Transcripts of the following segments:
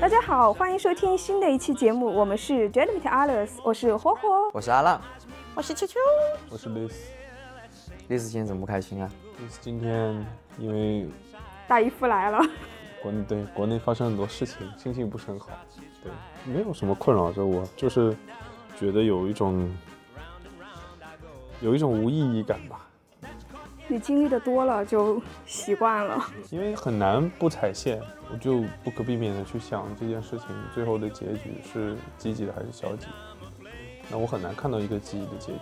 大家好，欢迎收听新的一期节目。我们是 Jadi，我是火火，我是阿浪，我是秋秋，我是 Liz。Liz 今天怎么不开心啊？Liz 今天因为大姨夫来了。国内对国内发生很多事情，心情不是很好，对，没有什么困扰。就我就是觉得有一种。有一种无意义感吧，你经历的多了就习惯了。因为很难不踩线，我就不可避免的去想这件事情最后的结局是积极的还是消极。那我很难看到一个积极的结局，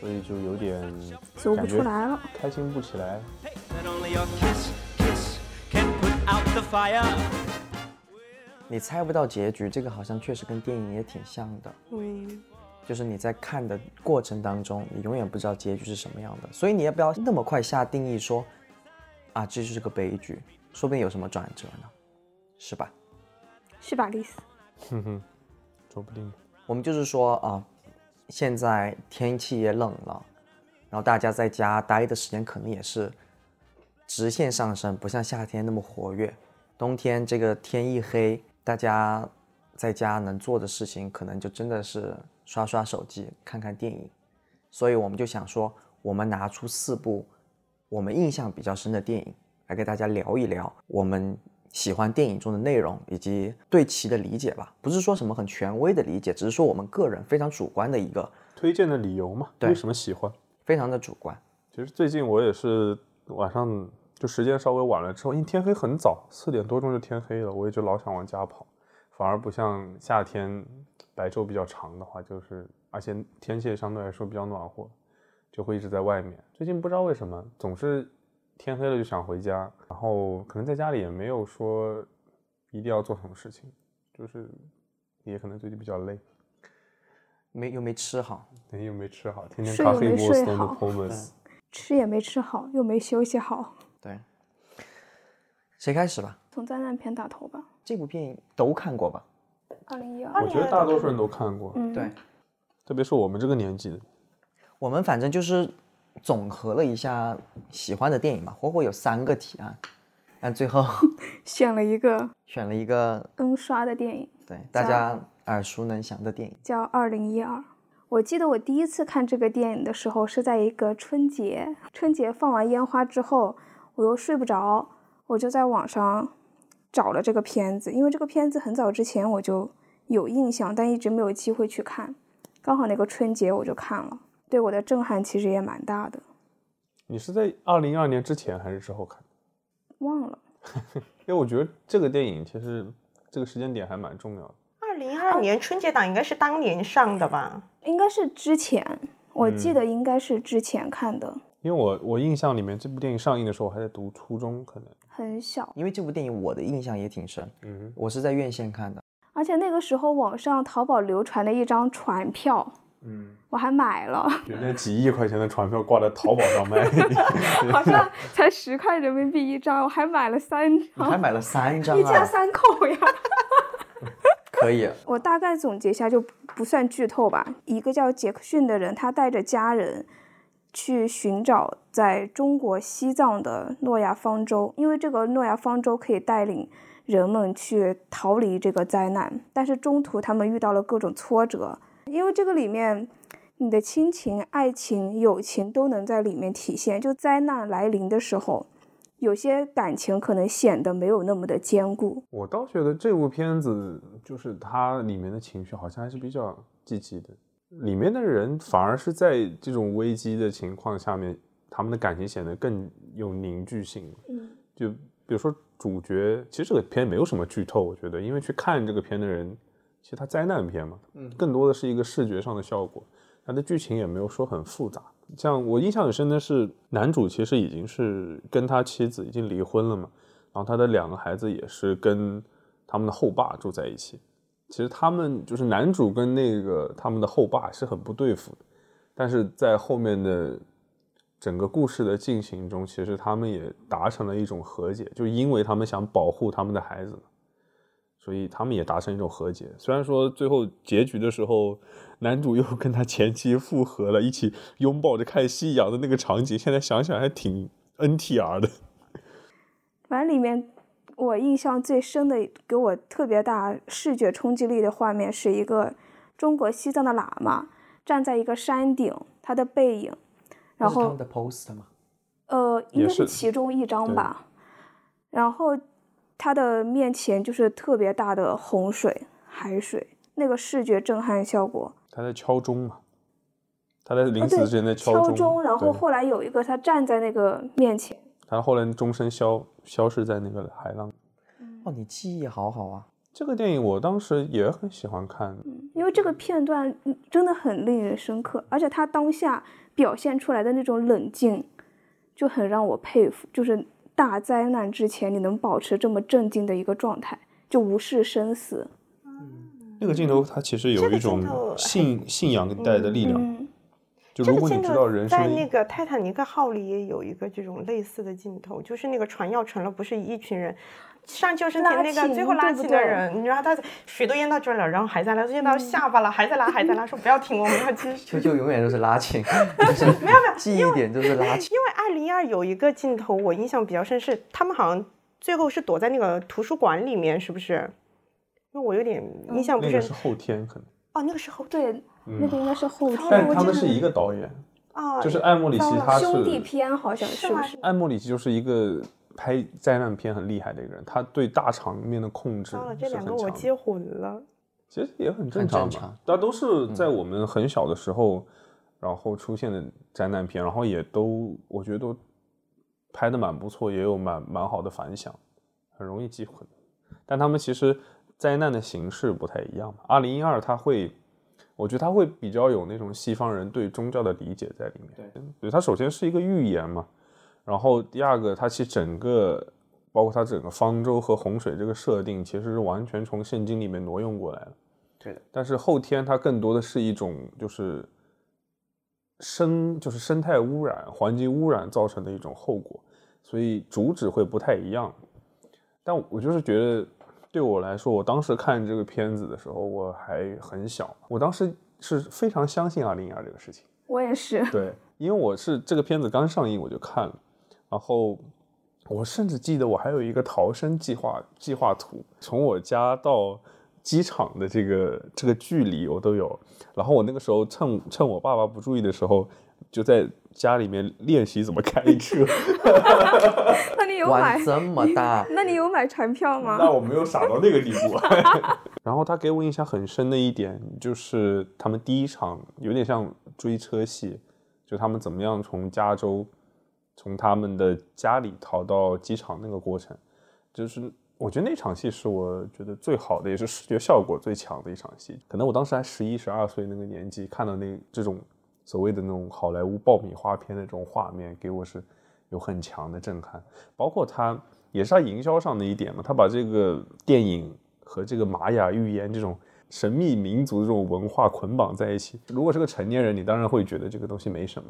所以就有点走不出来了。开心不起来。你猜不到结局，这个好像确实跟电影也挺像的。嗯，就是你在看的过程当中，你永远不知道结局是什么样的，所以你也不要那么快下定义说，啊，这就是个悲剧，说不定有什么转折呢，是吧？是吧，丽丝？哼哼，说不定。我们就是说啊，现在天气也冷了，然后大家在家待的时间可能也是直线上升，不像夏天那么活跃。冬天这个天一黑，大家在家能做的事情可能就真的是刷刷手机、看看电影。所以我们就想说，我们拿出四部我们印象比较深的电影来给大家聊一聊我们喜欢电影中的内容以及对其的理解吧。不是说什么很权威的理解，只是说我们个人非常主观的一个，推荐的理由嘛，对为什么喜欢？非常的主观。其实最近我也是晚上就时间稍微晚了之后，因为天黑很早，四点多钟就天黑了，我也就老想往家跑，反而不像夏天白昼比较长的话，就是而且天气也相对来说比较暖和，就会一直在外面。最近不知道为什么总是天黑了就想回家，然后可能在家里也没有说一定要做什么事情，就是也可能最近比较累，没又没吃好，对又没吃好，天天睡咖啡又没睡波斯的。吃也没吃好，又没休息好，对。谁开始吧？从灾难片打头吧。这部电影都看过吧？二零一二我，觉得大多数人都看过，嗯，对，特别是我们这个年纪的。我们反正就是总和了一下喜欢的电影嘛。火火有三个提案，但最后 选了一个 选了一个嗯刷的电影，对大家耳熟能详的电影。叫《二零一二》。我记得我第一次看这个电影的时候是在一个春节，春节放完烟花之后，我又睡不着，我就在网上找了这个片子，因为这个片子很早之前我就有印象，但一直没有机会去看，刚好那个春节我就看了，对我的震撼其实也蛮大的，你是在二零一二年之前还是之后看？忘了。因为我觉得这个电影其实这个时间点还蛮重要的。二零一二年春节档应该是当年上的吧？应该是之前，我记嗯得应该是之前看的，因为我我印象里面这部电影上映的时候，我还在读初中，可能。很小，因为这部电影我的印象也挺深，嗯，我是在院线看的。而且那个时候网上淘宝流传的一张船票，嗯，我还买了，人家几亿块钱的船票挂在淘宝上卖，好像才十块人民币一张，我还买了三你还，买了三张一家啊？三口呀。可以，我大概总结一下，就不算剧透吧。一个叫杰克逊的人，他带着家人去寻找在中国西藏的诺亚方舟，因为这个诺亚方舟可以带领人们去逃离这个灾难。但是中途他们遇到了各种挫折，因为这个里面你的亲情、爱情、友情都能在里面体现。就灾难来临的时候，有些感情可能显得没有那么的坚固。我倒觉得这部片子就是它里面的情绪好像还是比较积极的，里面的人反而是在这种危机的情况下面，他们的感情显得更有凝聚性。嗯，就比如说主角，其实这个片没有什么剧透，我觉得，因为去看这个片的人，其实它灾难片嘛，嗯更多的是一个视觉上的效果，它的剧情也没有说很复杂。像我印象很深的是，男主其实已经是跟他妻子已经离婚了嘛，然后他的两个孩子也是跟他们的后爸住在一起。其实他们就是男主跟那个他们的后爸是很不对付的，但是在后面的整个故事的进行中，其实他们也达成了一种和解，就因为他们想保护他们的孩子，所以他们也达成一种和解。虽然说最后结局的时候，男主又跟他前妻复合了，一起拥抱着看夕阳的那个场景，现在想想还挺 NTR 的。反正里面我印象最深的，给我特别大视觉冲击力的画面，是一个中国西藏的喇嘛站在一个山顶，他的背影，然后他们的 post 吗？呃，应该是其中一张吧。然后他的面前就是特别大的洪水、海水，那个视觉震撼效果。他在敲钟嘛，他在临死之前在，敲钟，钟，然后后来有一个他站在那个面前，他后来钟声消消失在那个海浪。哦，你记忆好好啊。这个电影我当时也很喜欢看，因为这个片段嗯真的很令人深刻，而且他当下表现出来的那种冷静，就很让我佩服。就是大灾难之前，你能保持这么镇静的一个状态，就无视生死。那个镜头它其实有一种信信仰带的力量。就如果你镜头在那个泰坦尼克号里也有一个这种类似的镜头，就是那个船要沉了，不是一群人上救生艇那个最后拉起的对不对人，然后他水都淹到这儿了，然后还在拉，淹到下巴了，还在拉，还在拉，说不要停，我们要继续。就就永远都是拉琴，就是没有没有记忆点就是拉琴。因为二零二有一个镜头我印象比较深，是他们好像最后是躲在那个图书馆里面，是不是？因为我有点印象不是那个是后天可能，哦，那个时候对，那个应该是后天。但他们是一个导演，啊，就是艾莫里奇他兄弟片好像是？艾莫里奇就是一个拍灾难片很厉害的一个人，他对大场面的控制糟了，这两个我接混了。其实也很正常嘛正常，大家都是在我们很小的时候，然后出现的灾难片，然后也都我觉得都拍的蛮不错，也有蛮蛮好的反响，很容易记混。但他们其实灾难的形式不太一样嘛。二零一二它会，我觉得它会比较有那种西方人对宗教的理解在里面。对，对，它首先是一个预言嘛，然后第二个，它其实整个包括它整个方舟和洪水这个设定，其实是完全从圣经里面挪用过来的。对的，但是后天它更多的是一种就是生就是生态污染、环境污染造成的一种后果，所以主旨会不太一样。但我就是觉得，对我来说，我当时看这个片子的时候，我还很小，我当时是非常相信二零二这个事情。我也是。对，因为我是这个片子刚上映我就看了，然后我甚至记得我还有一个逃生计划计划图，从我家到机场的这个这个距离我都有。然后我那个时候趁趁我爸爸不注意的时候，就在家里面练习怎么开车。那你有买？这么大，那你有买船票吗？那我没有傻到那个地步。然后他给我印象很深的一点就是他们第一场有点像追车戏，就他们怎么样从加州从他们的家里逃到机场那个过程，就是我觉得那场戏是我觉得最好的，也是视觉效果最强的一场戏。可能我当时还十一十二岁那个年纪，看到那这种所谓的那种好莱坞爆米花片的这种画面，给我是有很强的震撼。包括他也是他营销上的一点嘛，他把这个电影和这个玛雅预言这种神秘民族的这种文化捆绑在一起。如果是个成年人，你当然会觉得这个东西没什么，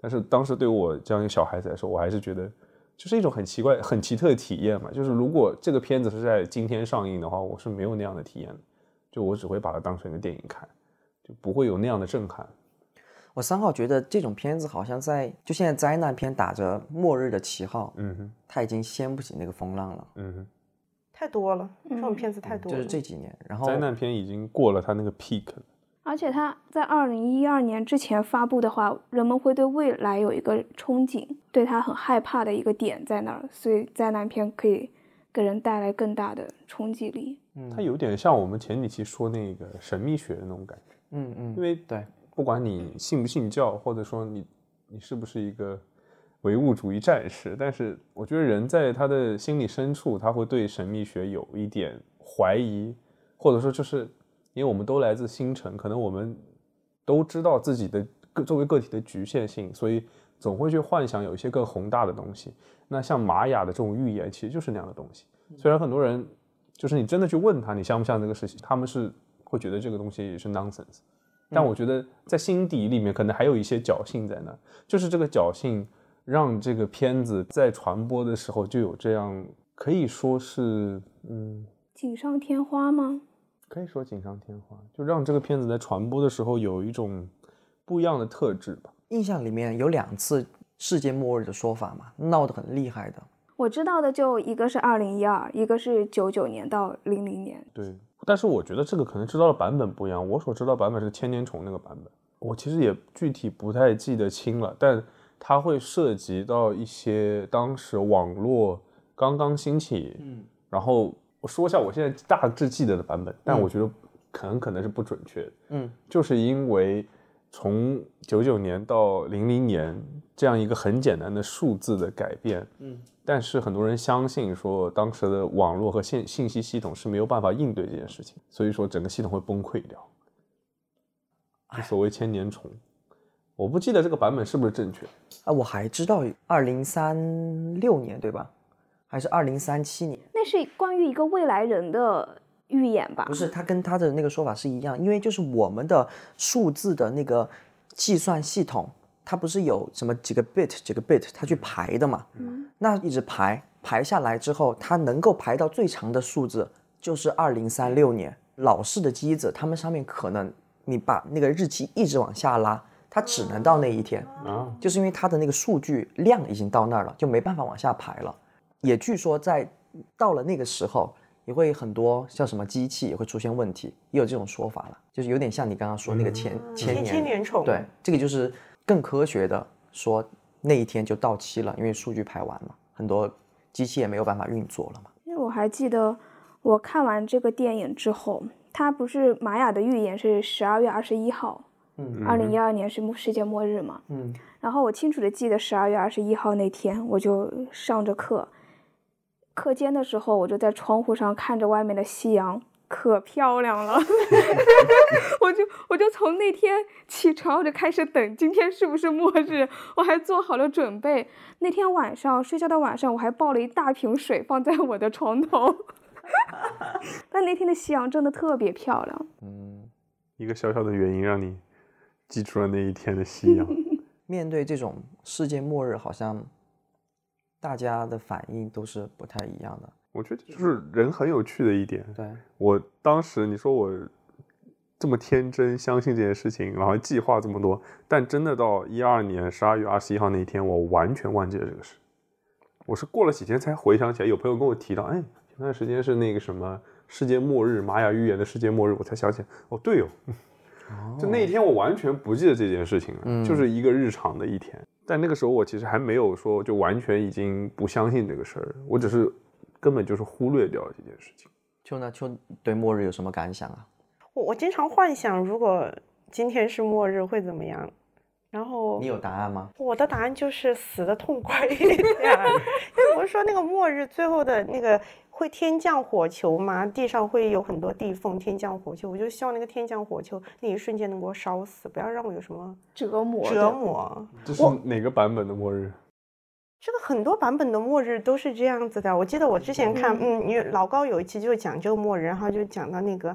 但是当时对我这样一个小孩子来说，我还是觉得就是一种很奇怪、很奇特的体验嘛。就是如果这个片子是在今天上映的话，我是没有那样的体验的，就我只会把它当成一个电影看，就不会有那样的震撼。我三号觉得这种片子好像在就现在灾难片打着末日的旗号，嗯哼，它已经掀不起那个风浪了。嗯哼，太多了，这种嗯片子太多了。就是这几年，然后灾难片已经过了它那个 peak 了。而且它在二零一二年之前发布的话，人们会对未来有一个憧憬，对它很害怕的一个点在那儿，所以灾难片可以给人带来更大的冲击力。嗯它有点像我们前几期说那个神秘学的那种感觉，嗯嗯，因为对，不管你信不信教，或者说你你是不是一个唯物主义战士，但是我觉得人在他的心理深处，他会对神秘学有一点怀疑，或者说就是因为我们都来自星辰，可能我们都知道自己的个作为个体的局限性，所以总会去幻想有一些更宏大的东西。那像玛雅的这种预言，其实就是那样的东西。虽然很多人就是你真的去问他，你相不相信这个事情，他们是会觉得这个东西是 nonsense。但我觉得在心底里面可能还有一些侥幸在那儿，就是这个侥幸让这个片子在传播的时候就有这样可以说是嗯锦上添花吗？可以说锦上添花，就让这个片子在传播的时候有一种不一样的特质吧。印象里面有两次世界末日的说法嘛，闹得很厉害的。我知道的就一个是二零一二，一个是九九年到零零年。对，但是我觉得这个可能知道的版本不一样。我所知道版本是千年虫那个版本，我其实也具体不太记得清了，但它会涉及到一些当时网络刚刚兴起，嗯，然后我说一下我现在大致记得的版本，但我觉得可能可能是不准确的，嗯，就是因为从九九年到零零年这样一个很简单的数字的改变，嗯，但是很多人相信说当时的网络和信信息系统是没有办法应对这件事情，所以说整个系统会崩溃掉。所谓千年虫，我不记得这个版本是不是正确。啊，我还知道二零三六年对吧？还是二零三七年？那是关于一个未来人的预言吧？不是，他跟他的那个说法是一样，因为就是我们的数字的那个计算系统，它不是有什么几个 bit 几个 bit，它去排的嘛？嗯，那一直排排下来之后，它能够排到最长的数字就是二零三六年。老式的机子，它们上面可能你把那个日期一直往下拉，它只能到那一天，啊，就是因为它的那个数据量已经到那儿了，就没办法往下排了。也据说在到了那个时候，也会很多像什么机器也会出现问题，也有这种说法了，就是有点像你刚刚说那个千千千年千年虫，对，这个就是更科学的说那一天就到期了，因为数据排完了，很多机器也没有办法运作了嘛。因为我还记得我看完这个电影之后，它不是玛雅的预言是十二月二十一号，嗯二零一二年是世界末日嘛，嗯，然后我清楚的记得十二月二十一号那天，我就上着课，课间的时候我就在窗户上看着外面的夕阳，可漂亮了，我就我就从那天起床我就开始等今天是不是末日，我还做好了准备。那天晚上睡觉的晚上，我还抱了一大瓶水放在我的床头。但那天的夕阳真的特别漂亮，嗯一个小小的原因让你记住了那一天的夕阳。面对这种世界末日，好像大家的反应都是不太一样的。我觉得就是人很有趣的一点。对，我当时你说我这么天真相信这件事情，然后计划这么多，但真的到一二年十二月二十一号那一天，我完全忘记了这个事。我是过了几天才回想起来，有朋友跟我提到，哎，前段时间是那个什么世界末日，玛雅预言的世界末日，我才想起来，哦，对哦，就那一天我完全不记得这件事情了，就是一个日常的一天。但那个时候我其实还没有说就完全已经不相信这个事儿，我只是根本就是忽略掉这件事情。秋呢？秋对末日有什么感想啊？我我经常幻想，如果今天是末日会怎么样。然后你有答案吗？我的答案就是死的痛快一点，因为不是说那个末日最后的那个会天降火球吗？地上会有很多地缝，天降火球，我就希望那个天降火球那一瞬间能给我烧死，不要让我有什么折磨折磨。这是哪个版本的末日？这个很多版本的末日都是这样子的。我记得我之前看，嗯，因为老高有一期就讲这个末日，然后就讲到那个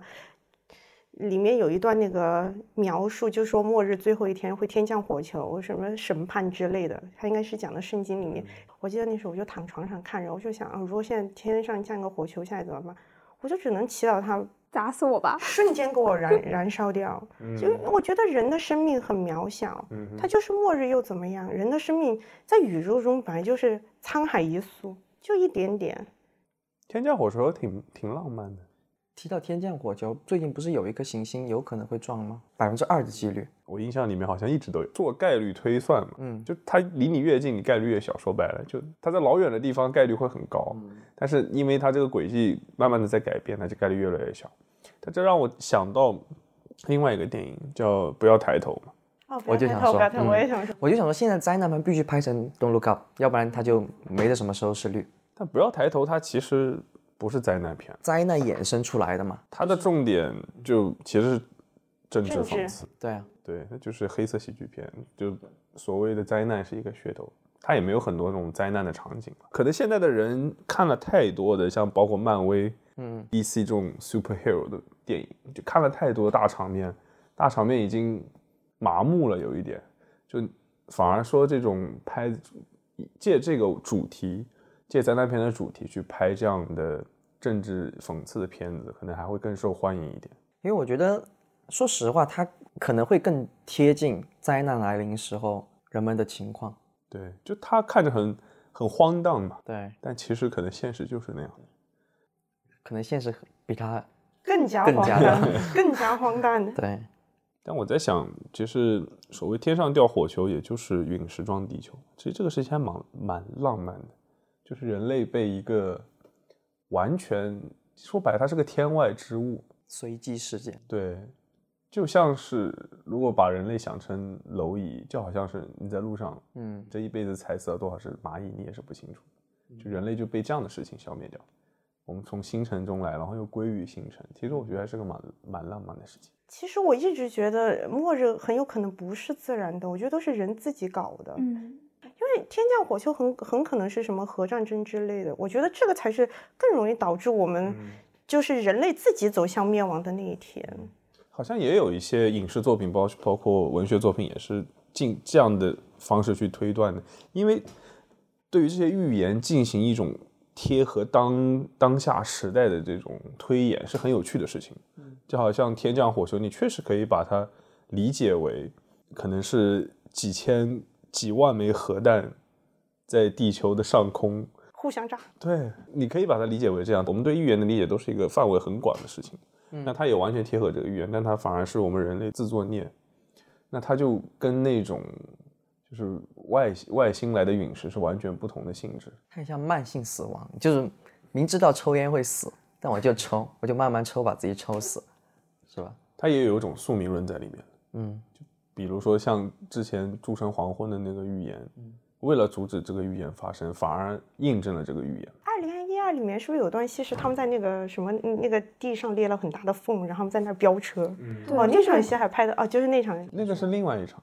里面有一段那个描述，就说末日最后一天会天降火球，什么审判之类的。他应该是讲的圣经里面。我记得那时候我就躺床上看着，我就想啊，如果现在天上降个火球下来怎么办？我就只能祈祷它砸死我吧！瞬间给我燃 燃烧掉。就我觉得人的生命很渺小，它就是末日又怎么样？人的生命在宇宙中本来就是沧海一粟，就一点点。天降火球挺挺浪漫的。提到天降火球，最近不是有一颗行星有可能会撞吗？百分之二的几率。我印象里面好像一直都有做概率推算嘛，嗯就它离你越近，你概率越小。说白了，就它在老远的地方概率会很高，但是因为它这个轨迹慢慢的在改变，它就概率越来越小。它这让我想到另外一个电影叫《不要抬头》嘛，哦，不我就想说要抬头不要抬头，嗯我也想说，我就想说，现在灾难片必须拍成 Don't Look Up，要不然它就没得什么收视率。但《不要抬头》它其实不是灾难片，灾难衍生出来的嘛。它的重点就其实是政治讽刺。对啊，对，那就是黑色喜剧片，就所谓的灾难是一个噱头，它也没有很多那种灾难的场景。可能现在的人看了太多的，像包括漫威、嗯，DC 这种 superhero 的电影，就看了太多大场面，大场面已经麻木了，有一点，就反而说这种拍借这个主题，借灾难片的主题去拍这样的政治讽刺的片子，可能还会更受欢迎一点。因为我觉得，说实话，它可能会更贴近灾难来临时候人们的情况。对，就它看着很很荒诞嘛，对，但其实可能现实就是那样。可能现实比它更加更加荒诞，更加荒诞。对，但我在想，其实所谓天上掉火球，也就是陨石撞地球。其实这个事情还蛮蛮浪漫的，就是人类被一个完全说白了，它是个天外之物。随机事件。对，就像是如果把人类想成蝼蚁，就好像是你在路上，嗯，这一辈子踩死了多少只蚂蚁，你也是不清楚。就人类就被这样的事情消灭掉。我们从星辰中来，然后又归于星辰。其实我觉得还是个蛮蛮浪漫的事情。其实我一直觉得末日很有可能不是自然的，我觉得都是人自己搞的。嗯，因为天降火球很很可能是什么核战争之类的，我觉得这个才是更容易导致我们就是人类自己走向灭亡的那一天。好像也有一些影视作品，包包括文学作品，也是进这样的方式去推断的。因为对于这些预言进行一种贴合当当下时代的这种推演，是很有趣的事情。就好像天降火球，你确实可以把它理解为可能是几千几万枚核弹在地球的上空互相炸，对，你可以把它理解为这样。我们对预言的理解都是一个范围很广的事情，那它也完全贴合这个预言，但它反而是我们人类自作孽。那它就跟那种就是外外星来的陨石是完全不同的性质。看一下慢性死亡，就是明知道抽烟会死，但我就抽，我就慢慢抽，把自己抽死，是吧？它也有一种宿命论在里面。嗯，比如说像之前诸神黄昏的那个预言，为了阻止这个预言发生，反而印证了这个预言。二零一二里面是不是有段戏是他们在那个 什么嗯那个地上裂了很大的缝，然后他们在那儿飙车？对哦，那场戏还拍的哦，就是那场那个是另外一场，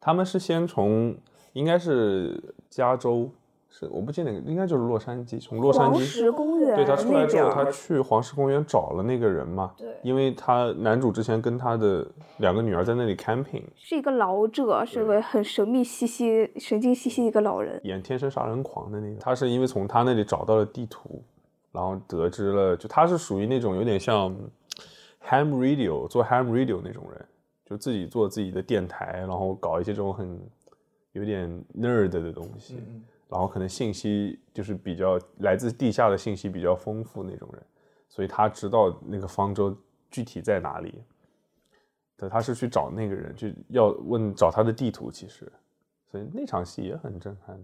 他们是先从应该是加州，是我不记得应该就是洛杉矶，从洛杉矶黄石公园对他出来之后，他去黄石公园找了那个人嘛，对。因为他男主之前跟他的两个女儿在那里 camping，是一个老者，是个很神秘兮兮、神经兮兮一个老人。演天生杀人狂的那个，他是因为从他那里找到了地图，然后得知了，就他是属于那种有点像 ham radio 做 ham radio 那种人，就自己做自己的电台，然后搞一些这种很有点 nerd 的东西，然后可能信息就是比较来自地下的信息比较丰富那种人，所以他知道那个方舟具体在哪里。对，他是去找那个人，就要问找他的地图，其实，所以那场戏也很震撼。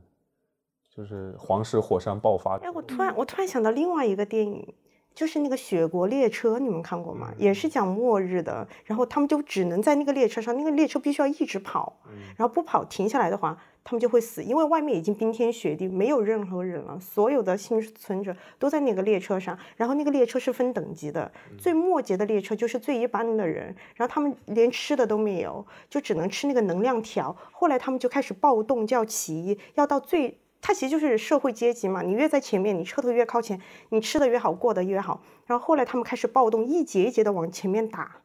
就是黄石火山爆发。哎，我突然我突然想到另外一个电影，就是那个《雪国列车》，你们看过吗？也是讲末日的，然后他们就只能在那个列车上，那个列车必须要一直跑，然后不跑停下来的话，他们就会死，因为外面已经冰天雪地，没有任何人了，所有的幸存者都在那个列车上，然后那个列车是分等级的，最末节的列车就是最一般的人，然后他们连吃的都没有，就只能吃那个能量条，后来他们就开始暴动，就要起义，要到最。它其实就是社会阶级嘛，你越在前面，你车头越靠前，你吃的越好，过得越好。然后后来他们开始暴动，一节一节的往前面打，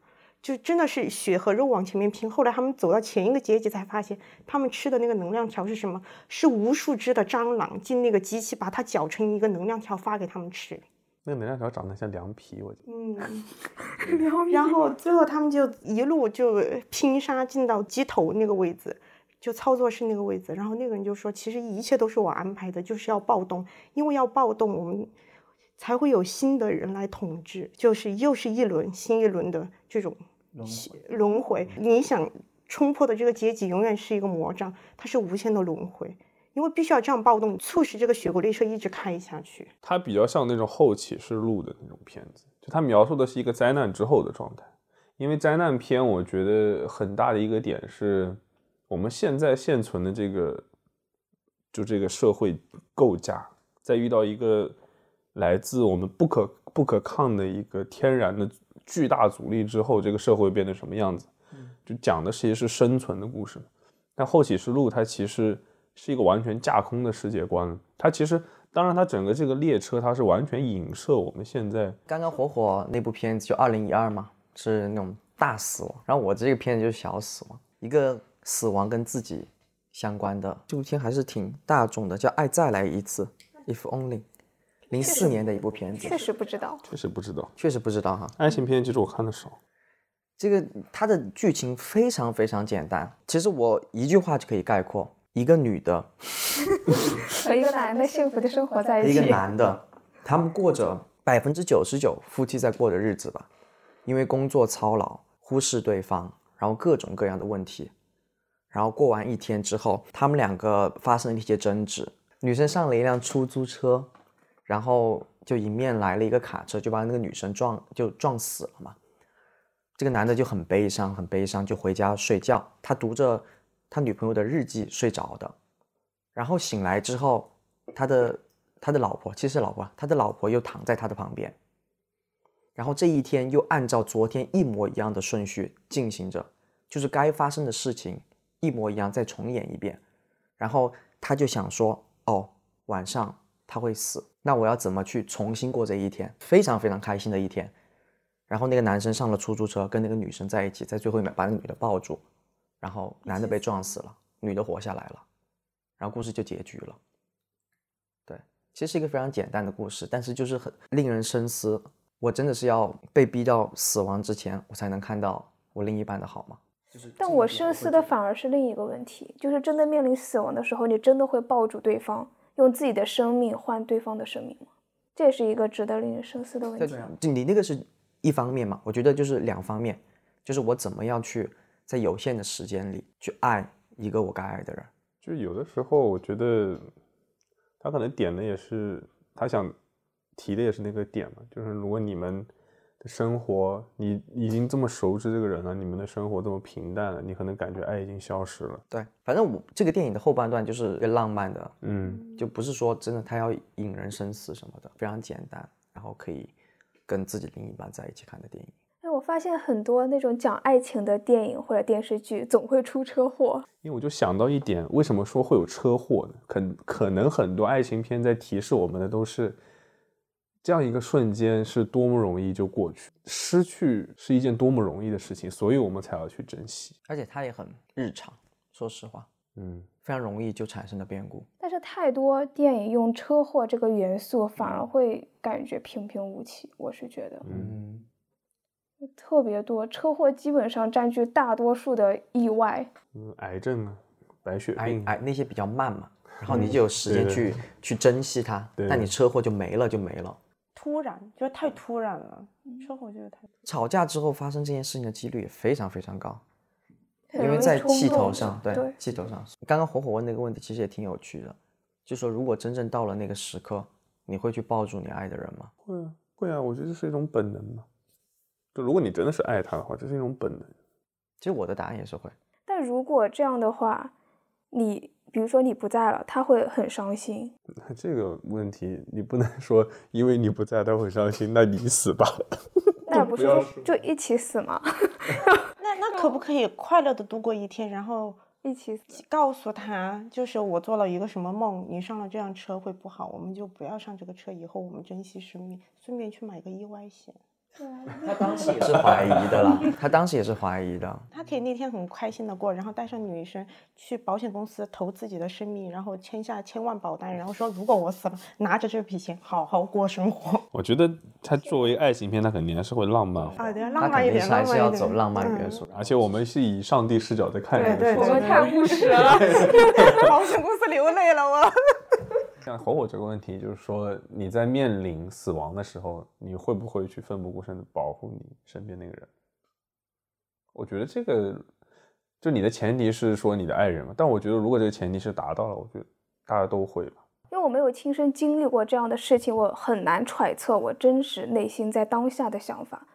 就真的是血和肉往前面拼。后来他们走到前一个阶级，才发现他们吃的那个能量条是什么？是无数只的蟑螂进那个机器，把它搅成一个能量条发给他们吃。那个能量条长得像凉皮，我觉得。嗯，然后最后他们就一路就拼杀进到鸡头那个位置。就操作室那个位置，然后那个人就说：“其实一切都是我安排的，就是要暴动，因为要暴动，我们才会有新的人来统治，就是又是一轮新一轮的这种轮回。你想冲破的这个阶级，永远是一个魔障，它是无限的轮回，因为必须要这样暴动，促使这个雪国列车一直开下去。它比较像那种后启示录的那种片子，就它描述的是一个灾难之后的状态。因为灾难片，我觉得很大的一个点是。我们现在现存的这个，就这个社会构架，在遇到一个来自我们不可不可抗的一个天然的巨大阻力之后，这个社会变成什么样子？就讲的其实是生存的故事。但《后启示录》它其实是一个完全架空的世界观，它其实当然它整个这个列车它是完全影射我们现在刚刚火火那部片子就二零一二嘛，是那种大死亡，然后我这个片子就是小死亡，一个。死亡跟自己相关的这部片还是挺大众的，叫《爱再来一次》，If Only。零四年的一部片子确，实不知道。确实不知道。确实不知道哈。爱情片其实我看的少，这个它的剧情非常非常简单，其实我一句话就可以概括：一个女的 和一个男的幸福的生活在一起一个，男的，他们过着百分之九十九夫妻在过的日子吧，因为工作操劳，忽视对方，然后各种各样的问题，然后过完一天之后，他们两个发生了一些争执，女生上了一辆出租车，然后就迎面来了一个卡车，就把那个女生撞就撞死了嘛。这个男的就很悲伤，很悲伤，就回家睡觉。他读着他女朋友的日记睡着的，然后醒来之后，他的他的老婆其实老婆，他的老婆又躺在他的旁边。然后这一天又按照昨天一模一样的顺序进行着，就是该发生的事情一模一样再重演一遍。然后他就想说，哦，晚上他会死，那我要怎么去重新过这一天？非常非常开心的一天。然后那个男生上了出租车，跟那个女生在一起，在最后一秒把那个女的抱住，然后男的被撞死了，女的活下来了，然后故事就结局了。对，其实是一个非常简单的故事，但是就是很令人深思。我真的是要被逼到死亡之前，我才能看到我另一半的好吗？但我深思的反而是另一个问题，就是真的面临死亡的时候，你真的会抱住对方，用自己的生命换对方的生命吗？这也是一个值得令人深思的问题。就你那个是一方面嘛，我觉得就是两方面，就是我怎么样去在有限的时间里去爱一个我该爱的人。就有的时候我觉得他可能点的也是他想提的也是那个点嘛，就是如果你们的生活你已经这么熟知这个人了，你们的生活这么平淡了，你可能感觉爱已经消失了。对，反正我这个电影的后半段就是浪漫的，嗯，就不是说真的他要引人深思什么的，非常简单，然后可以跟自己另一半在一起看的电影。哎，我发现很多那种讲爱情的电影或者电视剧总会出车祸。因为我就想到一点，为什么说会有车祸呢？可可能很多爱情片在提示我们的都是这样一个瞬间是多么容易就过去，失去是一件多么容易的事情，所以我们才要去珍惜。而且它也很日常，说实话，嗯，非常容易就产生了变故。但是太多电影用车祸这个元素，反而会感觉平平无奇。我是觉得，嗯，特别多车祸基本上占据大多数的意外。嗯，癌症啊，白血病，哎哎，那些比较慢嘛，然后你就有时间对去去珍惜它，对但你车祸就没了就没了。突然，就是太突然了，车祸就是太。吵架之后发生这件事情的几率也非常非常高，因为在气头上，对对气头上。刚刚火火问那个问题，其实也挺有趣的，就说如果真正到了那个时刻，你会去抱住你爱的人吗？会啊，会啊，我觉得这是一种本能嘛。就如果你真的是爱他的话，这是一种本能。其实我的答案也是会。但如果这样的话，你比如说你不在了，他会很伤心。那 这个问题你不能说因为你不在他会伤心，那你死吧。那不是说就一起死吗？那那可不可以快乐的度过一天，然后一起。告诉他，就是我做了一个什么梦，你上了这辆车会不好，我们就不要上这个车，以后我们珍惜生命，顺便去买个意外险。他当时也是 怀疑的啦，他当时也是怀疑的。他可以那天很开心的过，然后带上女生去保险公司投自己的生命，然后签下千万保单，然后说如果我死了，拿着这笔钱好好过生活。我觉得他作为爱情片，他肯定还是会浪漫化，啊，对，浪漫一点，还浪漫一点。是要走浪漫元嗯素。而且我们是以上帝视角在看这对。我们太务实了。保险公司流泪了，我。像火火这个问题，就是说你在面临死亡的时候，你会不会去奋不顾身的保护你身边那个人？我觉得这个，就你的前提是说你的爱人嘛，但我觉得如果这个前提是达到了，我觉得大家都会吧。因为我没有亲身经历过这样的事情，我很难揣测我真实内心在当下的想法。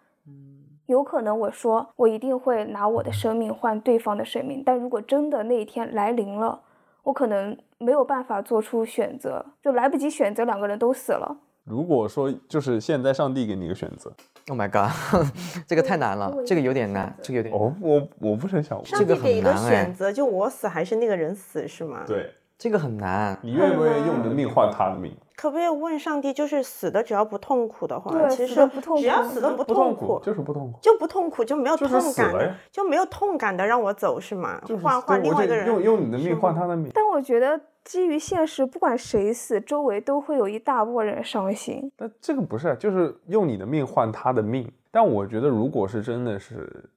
有可能我说我一定会拿我的生命换对方的生命，但如果真的那一天来临了，我可能没有办法做出选择，就来不及选择，两个人都死了。如果说就是现在上帝给你一个选择，Oh my god，这个太难了，这个有点难，这个有点哦，我我不是很想，这个上帝给一个选择，就我死还是那个人死是吗？，对这个很难。你愿不愿意用你的命换他的命？可不可以问上帝，就是死的只要不痛苦的话，对其实不痛苦只要死的不痛苦，就是不痛苦。就不痛苦，就没有痛感就没有痛感的让我走是吗？就是换换另外一个人，用用你的命换他的命。但我觉得基于现实，不管谁死，周围都会有一大波人伤心。那这个不是，就是用你的命换他的命。但我觉得，如果是真的是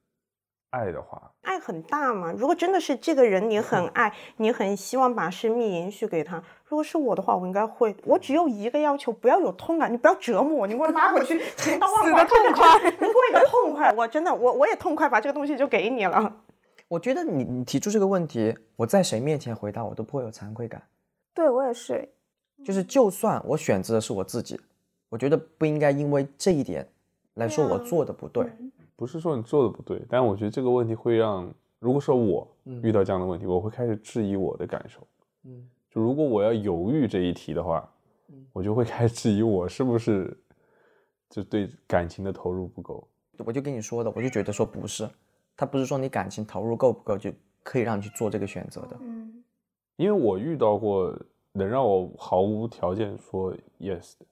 爱的话，爱很大嘛。如果真的是这个人你很爱，你很希望把生命延续给他。如果是我的话，我应该会。我只有一个要求，不要有痛感，你不要折磨我，你给我拉回去，千刀万剐，痛快，你给我一个痛快。我真的，我我也痛快，把这个东西就给你了。我觉得你你提出这个问题，我在谁面前回答我都不会有惭愧感。对我也是，就是就算我选择的是我自己，我觉得不应该因为这一点来说我做的不对。不是说你做的不对，但我觉得这个问题会让，如果说我遇到这样的问题，我会开始质疑我的感受。嗯就如果我要犹豫这一题的话，我就会开始质疑我是不是就对感情的投入不够。我就跟你说的，我就觉得说不是，他不是说你感情投入够不够就可以让你去做这个选择的。嗯，因为我遇到过能让我毫无条件说 yes 的，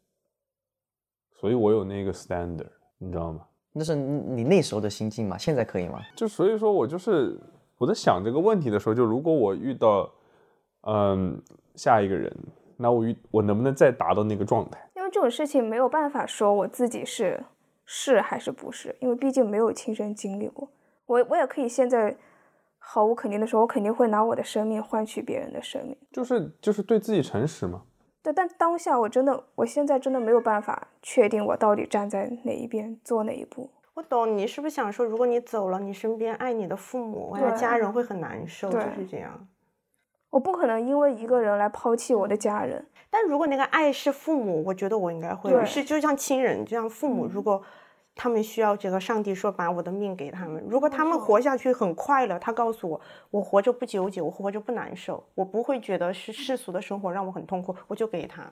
所以我有那个 standard，你知道吗？那是你你那时候的心境嘛？现在可以吗？就所以说我就是我在想这个问题的时候，就如果我遇到嗯下一个人，那我遇我能不能再达到那个状态？因为这种事情没有办法说我自己是是还是不是，因为毕竟没有亲身经历过。我我也可以现在毫无肯定的说，我肯定会拿我的生命换取别人的生命。就是就是对自己诚实嘛。对，但当下我真的，我现在真的没有办法确定我到底站在哪一边，做哪一步。我懂你是不是想说，如果你走了，你身边爱你的父母还有家人会很难受，就是这样。我不可能因为一个人来抛弃我的家人。但如果那个爱是父母，我觉得我应该会是就像亲人就像，父母如果他们需要这个，上帝说把我的命给他们，如果他们活下去很快乐，他告诉我，我活着不纠结，我活着不难受，我不会觉得是世俗的生活让我很痛苦，我就给他。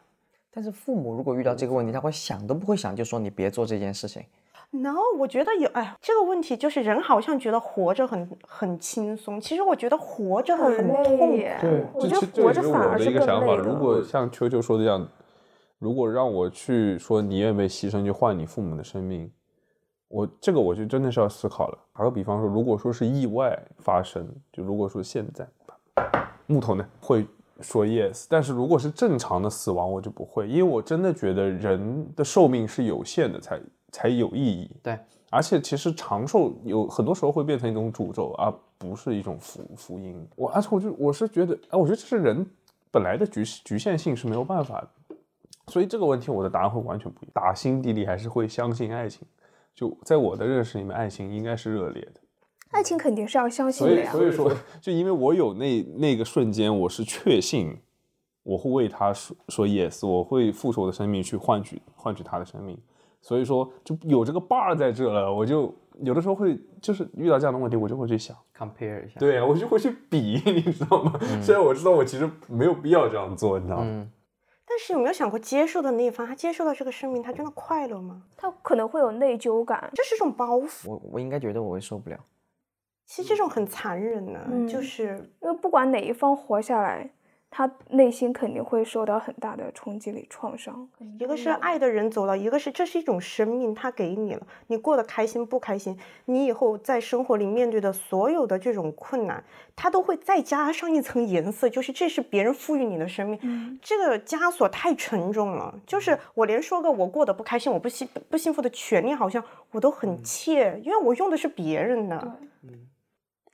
但是父母如果遇到这个问题，他会想都不会想，就说你别做这件事情。no，我觉得有，哎呀，这个问题就是人好像觉得活着很很轻松，其实我觉得活着很很痛苦。累耶我觉得活着反而是更一个想法。累的如果像秋秋说的这样，如果让我去说你愿不愿意牺牲去换你父母的生命，我这个我就真的是要思考了。打个比方说，如果说是意外发生，就如果说现在木头呢会说 yes，但是如果是正常的死亡，我就不会，因为我真的觉得人的寿命是有限的，才才有意义。对，而且其实长寿有很多时候会变成一种诅咒，而不是一种福福音。我而且我就我是觉得，哎，我觉得这是人本来的局局限性是没有办法的。所以这个问题我的答案会完全不一样，打心底里还是会相信爱情。就在我的认识里面，爱情应该是热烈的。爱情肯定是要相信所以的呀。所以说，就因为我有那那个瞬间，我是确信我会为他说说 yes，我会付出我的生命去换取换取他的生命。所以说就有这个 bar 在这了，我就有的时候会就是遇到这样的问题，我就会去想，compare 一下。对啊，我就会去比，你知道吗？虽然我知道我其实没有必要这样做，你知道吗？嗯，但是有没有想过，接受的那一方，他接受到这个生命，他真的快乐吗？他可能会有内疚感。这是一种包袱，我我应该觉得我会受不了。其实这种很残忍的，嗯就是因为不管哪一方活下来，他内心肯定会受到很大的冲击力、创伤。一个是爱的人走了，一个是这是一种生命，他给你了，你过得开心不开心，你以后在生活里面对的所有的这种困难，他都会再加上一层颜色，就是这是别人赋予你的生命，这个枷锁太沉重了。就是我连说个我过得不开心，我不幸不幸福的权利，好像我都很怯，因为我用的是别人的。